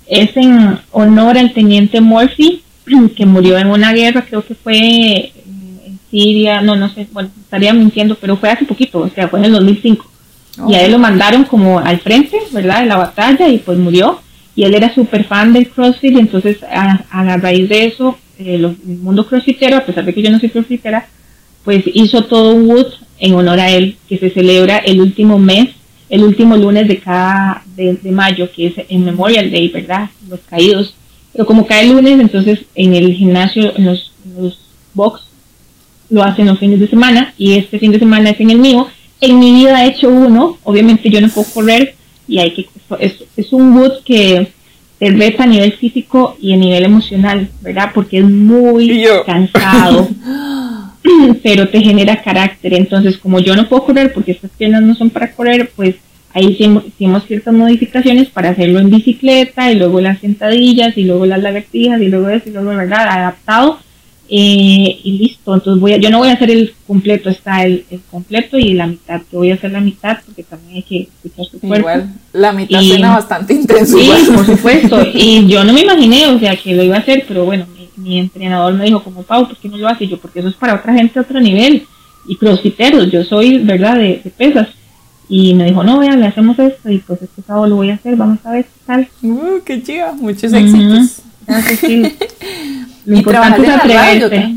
es? en honor al teniente Murphy, que murió en una guerra, creo que fue en Siria, no, no sé, bueno, estaría mintiendo, pero fue hace poquito, o sea, fue en el 2005. Y a él lo mandaron como al frente, ¿verdad? De la batalla y pues murió y él era súper fan del CrossFit entonces a, raíz de eso, eh, el mundo crossfitero, a pesar de que yo no soy crossfitera, pues hizo todo un wood en honor a él, que se celebra el último mes, el último lunes de cada, de, mayo, que es en Memorial Day, ¿verdad? Los caídos. Pero como cae el lunes, entonces en el gimnasio, en los, los box, lo hacen los fines de semana y este fin de semana es en el mío. En mi vida he hecho uno, obviamente yo no puedo correr, y hay que, es, es un wood que te reta a nivel físico y a nivel emocional, ¿verdad? Porque es muy cansado, pero te genera carácter. Entonces, como yo no puedo correr porque estas piernas no son para correr, pues ahí hicimos ciertas modificaciones para hacerlo en bicicleta y luego las sentadillas y luego las lagartijas y luego eso y luego, ¿verdad? Adaptado eh, y listo. Entonces voy a, yo no voy a hacer el completo, está el, completo y la mitad, que voy a hacer la mitad porque también hay que escuchar su cuerpo. Igual, la mitad suena bastante intenso. Sí, por supuesto. y yo no me imaginé, o sea, que lo iba a hacer, pero bueno, mi, entrenador me dijo como, Pau, ¿por qué no lo hace? yo, porque eso es para otra gente a otro nivel. Y crossfiteros, yo soy, ¿verdad?, de, pesas. Y me dijo, no, vean, le hacemos esto y pues este sábado lo voy a hacer, vamos a ver qué tal. Uh, qué chido, muchos éxitos. Lo importante es atreverse.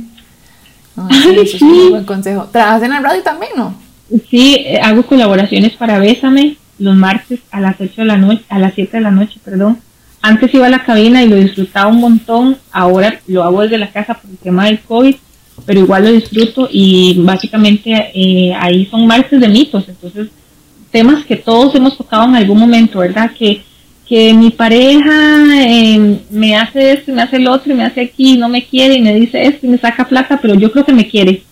es un buen consejo. ¿Trabajas en el radio también, no? Sí, eh, hago colaboraciones para Bésame los martes a las 8 de la noche, a las 7 de la noche, perdón. Antes iba a la cabina y lo disfrutaba un montón, ahora lo hago desde la casa por el tema del COVID, pero igual lo disfruto y básicamente eh, ahí son martes de mitos, entonces temas que todos hemos tocado en algún momento, ¿verdad? Que, que mi pareja em, me hace esto, me hace el otro, y me hace aquí, no me quiere, y me dice esto, y me saca plata, pero yo creo que me quiere.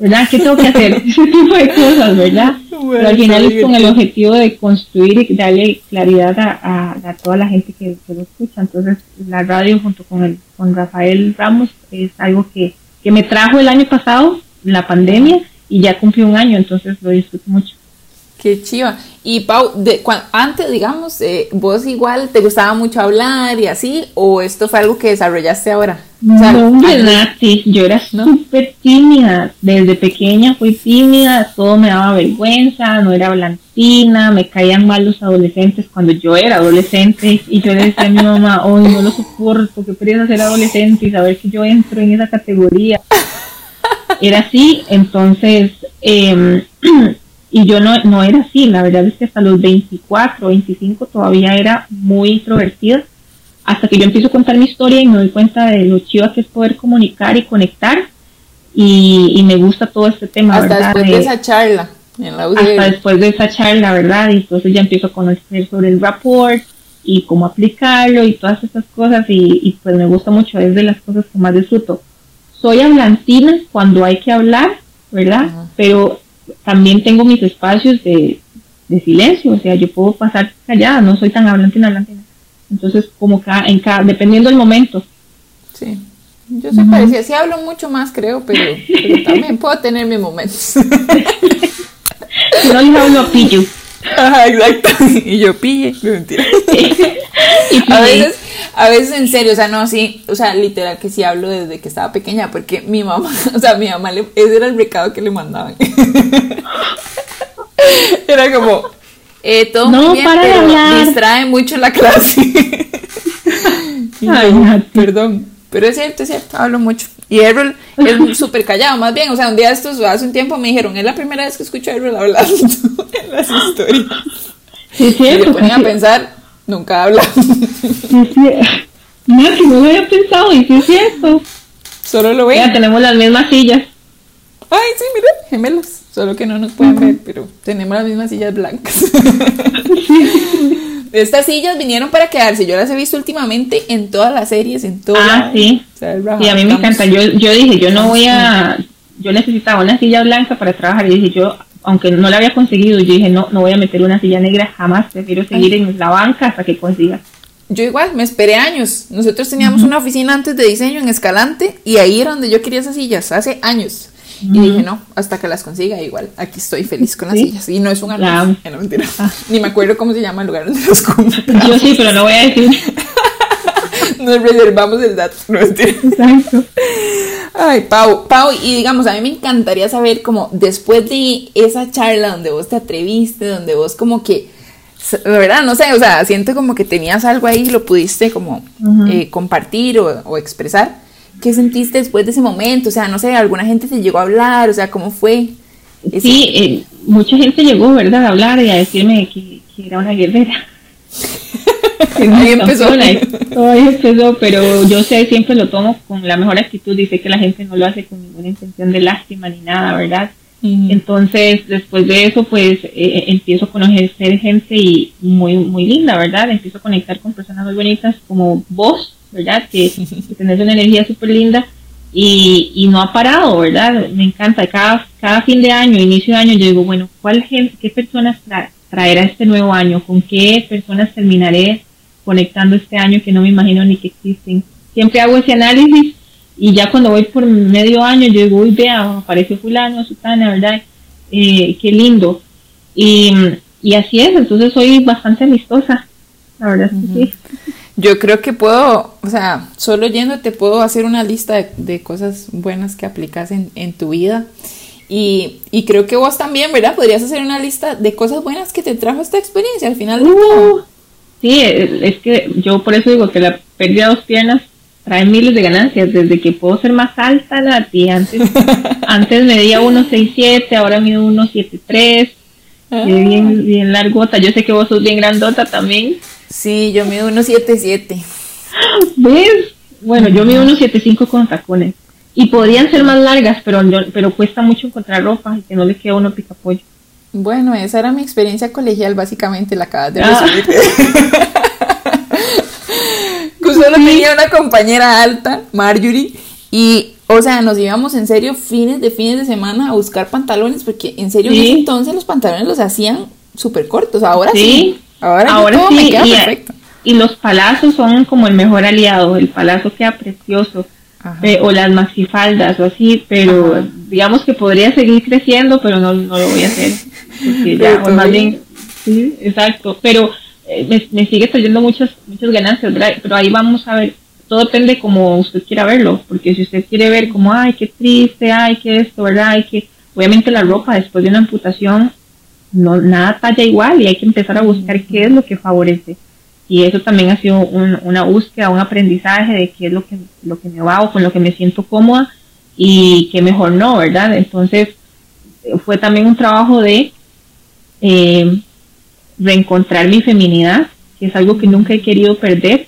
¿verdad? ¿Qué tengo que hacer? Ese tipo de cosas, ¿verdad? Pero al final es con el objetivo de construir y darle claridad a, a, toda la gente que, lo escucha. Entonces, la radio junto con, el, con Rafael Ramos es algo que, que me trajo el año pasado, la pandemia, y ya cumplió un año, entonces lo disfruto mucho. Qué chiva. Y Pau, de, antes, digamos, eh, vos igual te gustaba mucho hablar y así, o esto fue algo que desarrollaste ahora? no, verdad, sí, yo era súper tímida. Desde pequeña fui tímida, todo me daba vergüenza, no era blanquina, me caían mal los adolescentes cuando yo era adolescente. Y yo le decía a mi mamá, hoy no lo soporto, que quería ser adolescente y saber que yo entro en esa categoría. Era así, entonces. Eh, Y yo no, no era así, la verdad es que hasta los 24, 25 todavía era muy introvertida, hasta que yo empiezo a contar mi historia y me doy cuenta de lo chiva que es poder comunicar y conectar, y, me gusta todo este tema. Hasta después de, esa charla. hasta después de esa charla, ¿verdad? Y entonces ya empiezo a conocer sobre el rapport y cómo aplicarlo y todas esas cosas, y, pues me gusta mucho, es de las cosas que más disfruto. Soy hablantina cuando hay que hablar, ¿verdad? Pero también tengo mis espacios de, silencio, o sea, yo puedo pasar callada, no soy tan hablante hablante. Entonces, como cada, en cada, dependiendo del momento. Sí. Yo soy parecida, sí hablo mucho más, creo, pero, también puedo tener mis momentos. no les hablo pillo. Ajá, exacto. Y yo pille, mentira. a veces a veces en serio, o sea, no, sí, o sea, literal que sí hablo desde que estaba pequeña, porque mi mamá, o sea, mi mamá, ese era el recado que le mandaban. era como, eh, todo muy bien, pero distrae mucho la clase. Ay, perdón, pero es cierto, es cierto, hablo mucho. Y Errol es súper callado, más bien, o sea, un día estos, hace un tiempo me dijeron, es la primera vez que escucho a Errol hablando en las historias. Sí, y me ponía a pensar, Nunca habla. No, que no lo había pensado y sí es cierto. Solo lo ven. Ya tenemos las mismas sillas. Ay, sí, mira, gemelos. Solo que no nos pueden ver, pero tenemos las mismas sillas blancas. Estas sillas vinieron para quedarse. Yo las he visto últimamente en todas las series, en todas. Ah, sí. y a mí me encanta. Yo, yo dije, yo no voy a. Yo necesitaba una silla blanca para trabajar y dije, yo aunque no la había conseguido, yo dije, no, no voy a meter una silla negra jamás, prefiero seguir en la banca hasta que consiga. Yo igual, me esperé años. Nosotros teníamos una oficina antes de diseño en Escalante y ahí era donde yo quería esas sillas, hace años. Y dije, no, hasta que las consiga, igual, aquí estoy feliz con las sillas. Y no es un anuncio, no, mentira. Ah. Ni me acuerdo cómo se llama el lugar donde las compro. Yo sí, pero no voy a decir. Nos reservamos el dato, no. Exacto. Ay, Pau, Pau, y digamos, a mí me encantaría saber como después de esa charla donde vos te atreviste, donde vos como que, ¿verdad? No sé, o sea, siento como que tenías algo ahí y lo pudiste como eh, compartir o, expresar. ¿Qué sentiste después de ese momento? O sea, no sé, alguna gente te llegó a hablar, o sea, ¿cómo fue? Sí, eh, mucha gente llegó, ¿verdad? A hablar y a decirme que, que era una guerrera. ahí empezó. Ahí empezó, pero yo sé, siempre lo tomo con la mejor actitud y sé que la gente no lo hace con ninguna intención de lástima ni nada, ¿verdad? Entonces, después de eso, pues eh, eh, empiezo a conocer gente y muy, muy linda, ¿verdad? Empiezo a conectar con personas muy bonitas como vos, ¿verdad? Que, que tenés una energía súper linda y, y, no ha parado, ¿verdad? Me encanta. Cada, cada fin de año, inicio de año, yo digo, bueno, ¿cuál ¿qué personas traerá este nuevo año? ¿Con qué personas terminaré conectando este año que no me imagino ni que existen. Siempre hago ese análisis y ya cuando voy por medio año yo digo, uy, vea, apareció fulano, sutana, ¿verdad? Eh, qué lindo. Y, y, así es, entonces soy bastante amistosa, la verdad sí. Yo creo que puedo, o sea, solo yéndote puedo hacer una lista de, cosas buenas que aplicas en, en tu vida. Y, y, creo que vos también, ¿verdad? Podrías hacer una lista de cosas buenas que te trajo esta experiencia al final de todo. Sí, es que yo por eso digo que la pérdida de dos piernas trae miles de ganancias, desde que puedo ser más alta, Nati, antes, antes medía 1,67, ahora mido 1,73, ah. bien, bien largota, yo sé que vos sos bien grandota también. Sí, yo mido 1,77. ¿Ves? Bueno, yo mido 1,75 con tacones. Y podrían ser más largas, pero pero cuesta mucho encontrar ropa y que no le queda uno pica pollo. Bueno, esa era mi experiencia colegial, básicamente, la acabas de ah. resumir. solo tenía una compañera alta, Marjorie, y, o sea, nos íbamos en serio fines de fines de semana a buscar pantalones, porque en serio en ese entonces los pantalones los hacían súper cortos, ahora sí. Ahora, ahora sí, y, perfecto. y los palazos son como el mejor aliado, el palazo queda precioso. Eh, o las maxifaldas o así, pero digamos que podría seguir creciendo, pero no, no lo voy a hacer. ya, más bien, sí, exacto. Pero eh, me, sigue trayendo muchas, muchas ganancias, Pero ahí vamos a ver, todo depende como usted quiera verlo, porque si usted quiere ver como, ay, qué triste, ay, qué esto, ¿verdad? Hay que, obviamente la ropa después de una amputación, no, nada talla igual y hay que empezar a buscar qué es lo que favorece. Y eso también ha sido una búsqueda, un aprendizaje de qué es lo que, lo que me va o con lo que me siento cómoda y qué mejor no, ¿verdad? Entonces, fue también un trabajo de eh, reencontrar mi feminidad, que es algo que nunca he querido perder,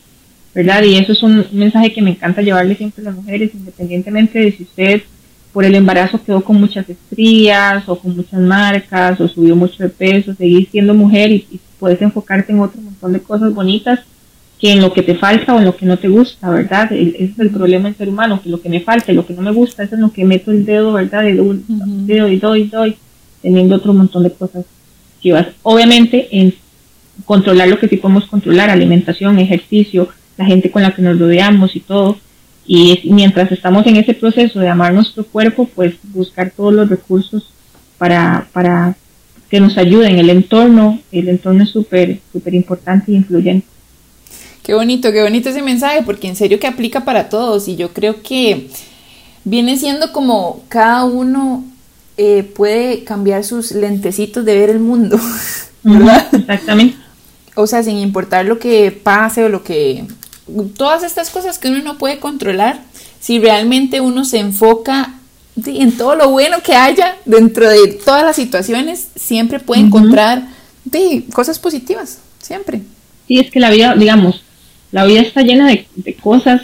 ¿verdad? Y eso es un mensaje que me encanta llevarle siempre a las mujeres, independientemente de si usted por el embarazo quedó con muchas estrías o con muchas marcas o subió mucho de peso, seguir siendo mujer y, puedes enfocarte en otro montón de cosas bonitas que en lo que te falta o en lo que no te gusta, ¿verdad? ese es el problema del ser humano, que lo que me falta y lo que no me gusta, eso es lo que meto el dedo, ¿verdad? Dedo y doy, doy, teniendo otro montón de cosas Obviamente, en controlar lo que sí podemos controlar, alimentación, ejercicio, la gente con la que nos rodeamos y todo. Y mientras estamos en ese proceso de amar nuestro cuerpo, pues buscar todos los recursos para, para que nos ayuden. El entorno, el entorno es súper, súper importante e influyente. Qué bonito, qué bonito ese mensaje, porque en serio que aplica para todos y yo creo que viene siendo como cada uno eh, puede cambiar sus lentecitos de ver el mundo, ¿verdad? Exactamente. O sea, sin importar lo que pase o lo que... Todas estas cosas que uno no puede controlar, si realmente uno se enfoca en todo lo bueno que haya dentro de todas las situaciones, siempre puede encontrar cosas positivas, siempre. Sí, es que la vida, digamos, la vida está llena de, de cosas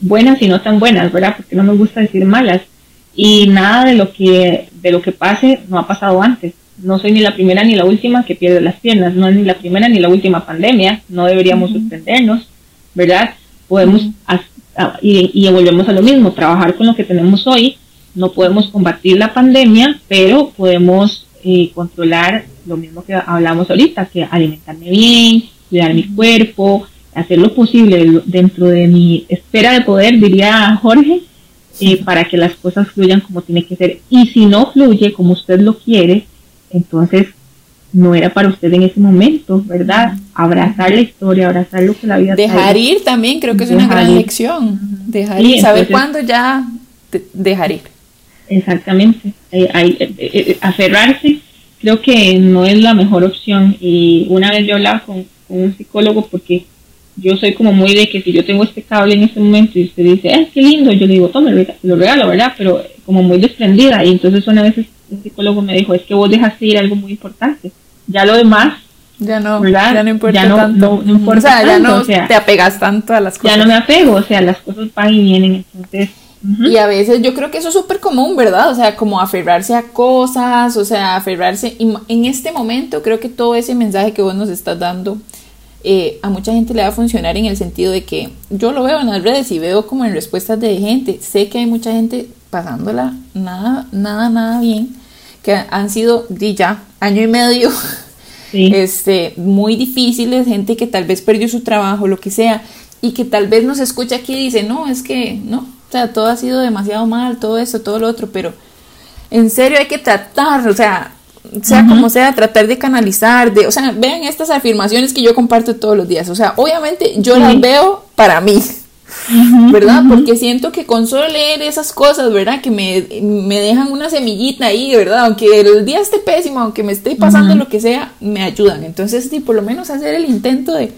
buenas y no tan buenas, ¿verdad? Porque no me gusta decir malas y nada de lo que de lo que pase no ha pasado antes. No soy ni la primera ni la última que pierde las piernas, no es ni la primera ni la última pandemia, no deberíamos sorprendernos, ¿verdad? Podemos, y, y volvemos a lo mismo, trabajar con lo que tenemos hoy, no podemos combatir la pandemia, pero podemos eh, controlar lo mismo que hablamos ahorita, que alimentarme bien, cuidar mi cuerpo, hacer lo posible dentro de mi esfera de poder, diría Jorge, para que las cosas fluyan como tiene que ser. Y si no fluye como usted lo quiere, entonces no era para usted en ese momento, ¿verdad? Abrazar la historia, abrazar lo que la vida Dejar ir también, creo que es una gran lección. Dejar ir, saber cuándo ya dejar ir. Exactamente. Eh, eh, eh, aferrarse creo que no es la mejor opción. Y una vez yo hablaba con un psicólogo porque yo soy como muy de que si yo tengo este cable en este momento y usted dice, es qué lindo, yo le digo, tome, lo regalo, ¿verdad? Pero como muy desprendida. Y entonces una vez un psicólogo me dijo, es que vos dejaste ir algo muy importante. Ya lo demás ya no, ya no importa tanto. No, importa o sea, ya no te apegas tanto a las cosas. Ya no me apego, o sea, las cosas van y vienen, entonces... Y a veces yo creo que eso es súper común, ¿verdad? O sea, como aferrarse a cosas, o sea, aferrarse... Y en este momento creo que todo ese mensaje que vos nos estás dando eh, a mucha gente le va a funcionar en el sentido de que yo lo veo en las redes y veo como en respuestas de gente, sé que hay mucha gente pasándola nada, nada, nada bien, que han sido ya año y medio este, muy difíciles, gente que tal vez perdió su trabajo, lo que sea, y que tal vez nos escucha aquí y dice, no, es que no, o sea, todo ha sido demasiado mal, todo eso, todo lo otro, pero en serio hay que tratar, o sea, sea como sea, tratar de canalizar, de, o sea, vean estas afirmaciones que yo comparto todos los días, o sea, obviamente yo las veo para mí, ¿verdad? Porque siento que con solo leer esas cosas, ¿verdad? Que me, dejan una semillita ahí, ¿verdad? Aunque el día esté pésimo, aunque me esté pasando lo que sea, me ayudan. Entonces, sí, por lo menos hacer el intento de...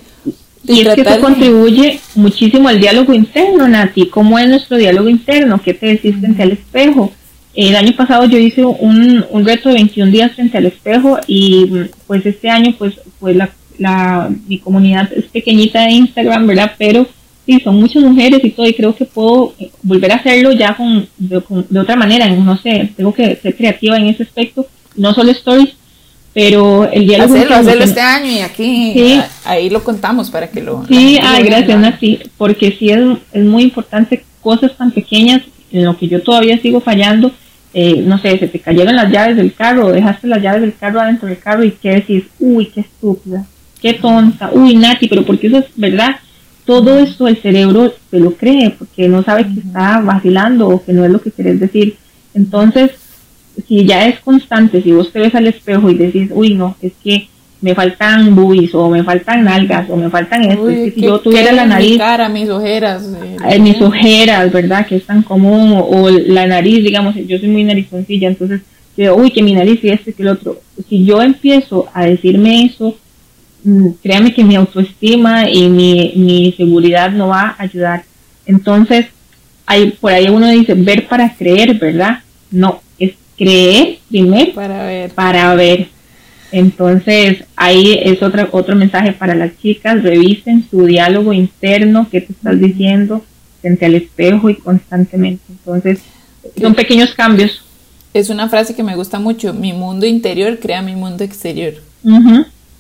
y es que eso contribuye muchísimo al diálogo interno, Nati. ¿Cómo es nuestro diálogo interno? ¿Qué te decís frente al espejo? El año pasado yo hice un, un reto de 21 días frente al espejo y pues este año pues, pues la, la, mi comunidad es pequeñita de Instagram, ¿verdad? Pero sí, son muchas mujeres y todo y creo que puedo eh, volver a hacerlo ya de, otra manera, no sé, tengo que ser creativa en ese aspecto, no solo stories, pero el diálogo hacerlo, hacerlo este año y aquí ahí lo contamos para que lo sí ay gracias Nati porque sí es, es muy importante cosas tan pequeñas en lo que yo todavía sigo fallando eh, no sé, se te cayeron las llaves del carro, dejaste las llaves del carro adentro del carro y qué decís, uy, qué estúpida, qué tonta, uy, Nati, pero porque eso es verdad, todo esto el cerebro se lo cree, porque no sabe que está vacilando o que no es lo que querés decir. Entonces, si ya es constante, si vos te ves al espejo y decís, uy, no, es que me faltan boobies o me faltan nalgas o me faltan esto, es que si yo tuviera la nariz... Mi cara, mis ojeras. Eh, mis ojeras, ¿verdad? Que es tan común, o, la nariz, digamos, yo soy muy narizoncilla, entonces, yo, uy, que mi nariz y este que el otro. Si yo empiezo a decirme eso, mm, créame que mi autoestima y mi, mi seguridad no va a ayudar. Entonces, hay, por ahí uno dice, ver para creer, ¿verdad? No, creer primero para ver. Para ver. Entonces, ahí es otro, otro mensaje para las chicas, revisen su diálogo interno, qué te estás diciendo frente al espejo y constantemente. Entonces, son pequeños cambios. Es una frase que me gusta mucho, mi mundo interior crea mi mundo exterior.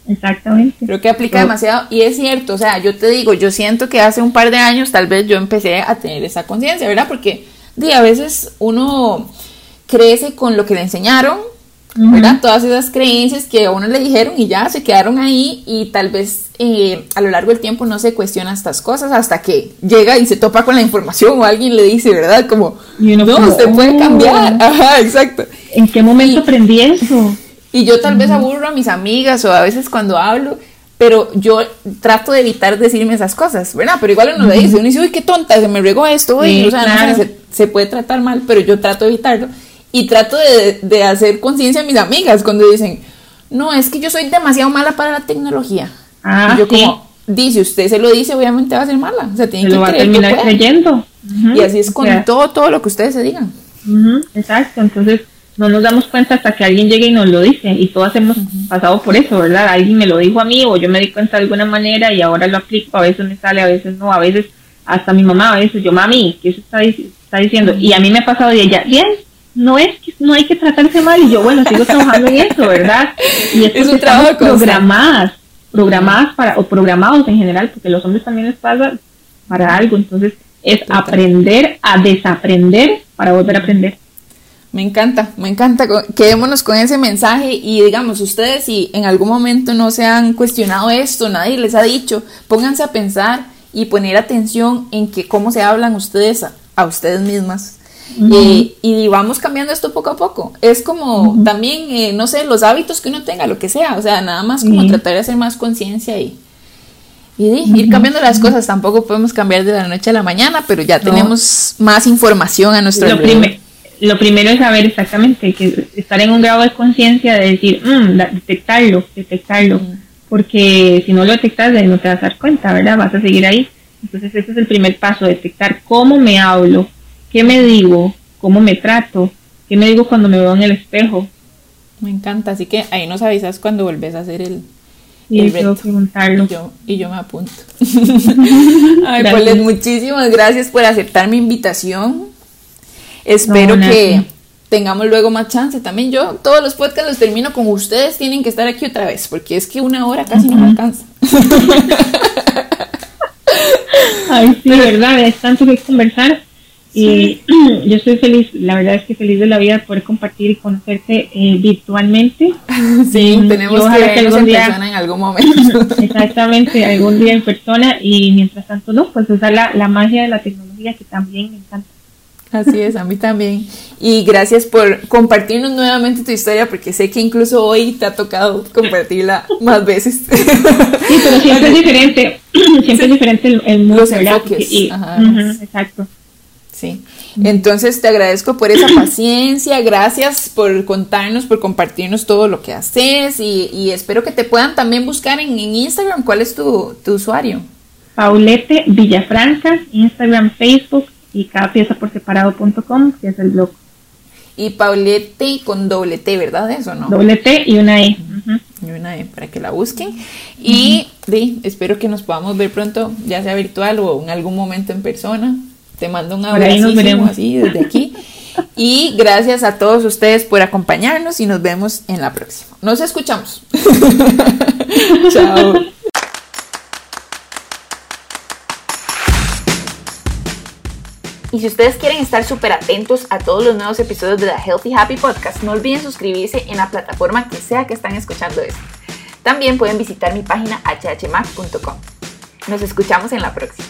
Exactamente. Creo que aplica demasiado y es cierto, o sea, yo te digo, yo siento que hace un par de años tal vez yo empecé a tener esa conciencia, ¿verdad? Porque di, a veces uno crece con lo que le enseñaron ¿verdad? Todas esas creencias que a uno le dijeron y ya se quedaron ahí y tal vez eh, a lo largo del tiempo no se cuestiona estas cosas hasta que llega y se topa con la información o alguien le dice, ¿verdad? Como, no, usted puede cambiar. Oh". Ajá, exacto. ¿En qué momento aprendí eso? Y yo tal vez aburro a mis amigas o a veces cuando hablo, pero yo trato de evitar decirme esas cosas, ¿verdad? Pero igual uno le dice, uno dice, uy, qué tonta, se me regó esto, o sea, se, se puede tratar mal, pero yo trato de evitarlo y trato de, hacer conciencia a mis amigas cuando dicen, no, es que yo soy demasiado mala para la tecnología. Ah, y yo como, dice, usted se lo dice, obviamente va a ser mala. O sea, tiene que lo va a terminar creyendo. y así es con todo, todo lo que ustedes se digan. exacto, entonces no nos damos cuenta hasta que alguien llegue y nos lo dice. Y todas hemos pasado por eso, ¿verdad? Alguien me lo dijo a mí o yo me di cuenta de alguna manera y ahora lo aplico. A veces me sale, a veces no, a veces hasta mi mamá, a veces yo, mami, ¿qué eso está, está diciendo? Y a mí me ha pasado de ella, bien, no es que no hay que tratarse mal. Y yo bueno sigo trabajando en eso verdad y es, un trabajo programadas programadas para o programados en general porque los hombres también les pasa para algo. Entonces es aprender a desaprender para volver a aprender. Me encanta, me encanta. Quedémonos con ese mensaje y digamos, ustedes si en algún momento no se han cuestionado esto, nadie les ha dicho, pónganse a pensar y poner atención en que cómo se hablan ustedes a ustedes mismas eh, y vamos cambiando esto poco a poco. Es como también, eh, no sé, los hábitos que uno tenga, lo que sea. O sea, nada más como tratar de hacer más conciencia y, y ir cambiando las cosas. Tampoco podemos cambiar de la noche a la mañana, pero ya tenemos más información a nuestro lo Lo primero es saber exactamente, que estar en un grado de conciencia de decir, mm, detectarlo, detectarlo. Porque si no lo detectas, no te vas a dar cuenta, ¿verdad? Vas a seguir ahí. Entonces, ese es el primer paso, detectar cómo me hablo, ¿Qué me digo? ¿Cómo me trato? ¿Qué me digo cuando me veo en el espejo? Me encanta, así que ahí nos avisas cuando vuelves a hacer el, y preguntarlo. Y yo, y yo me apunto. Ay, pues muchísimas gracias por aceptar mi invitación. Espero que tengamos luego más chance. También yo todos los podcasts los termino con ustedes, tienen que estar aquí otra vez, porque es que una hora casi no me alcanza. Ay, sí, verdad, es tanto que conversar. Y yo estoy feliz, la verdad es que feliz de la vida de poder compartir y conocerte eh, virtualmente. Sí, tenemos que vernos en persona en algún momento. Exactamente, algún día en persona y mientras tanto no, pues usar la, la magia de la tecnología que también me encanta. Así es, a mí también. Y gracias por compartirnos nuevamente tu historia, porque sé que incluso hoy te ha tocado compartirla más veces. Sí, pero siempre es diferente, siempre es diferente el, mundo. Los enfoques. exacto. Sí. Entonces te agradezco por esa paciencia, gracias por contarnos, por compartirnos todo lo que haces y, espero que te puedan también buscar en, Instagram. ¿Cuál es tu, usuario? Paulette Villafranca, Instagram, Facebook y cada pieza por separado.com, que es el blog. Y Paulette con doble T, ¿verdad? Eso, ¿no? Doble T y una E. Y una E para que la busquen. Y espero que nos podamos ver pronto, ya sea virtual o en algún momento en persona. Te mando un abrazo así desde aquí. Y gracias a todos ustedes por acompañarnos y nos vemos en la próxima. Nos escuchamos. Chao. Y si ustedes quieren estar súper atentos a todos los nuevos episodios de la Healthy Happy Podcast, no olviden suscribirse en la plataforma que sea que están escuchando esto. También pueden visitar mi página hhmac.com. Nos escuchamos en la próxima.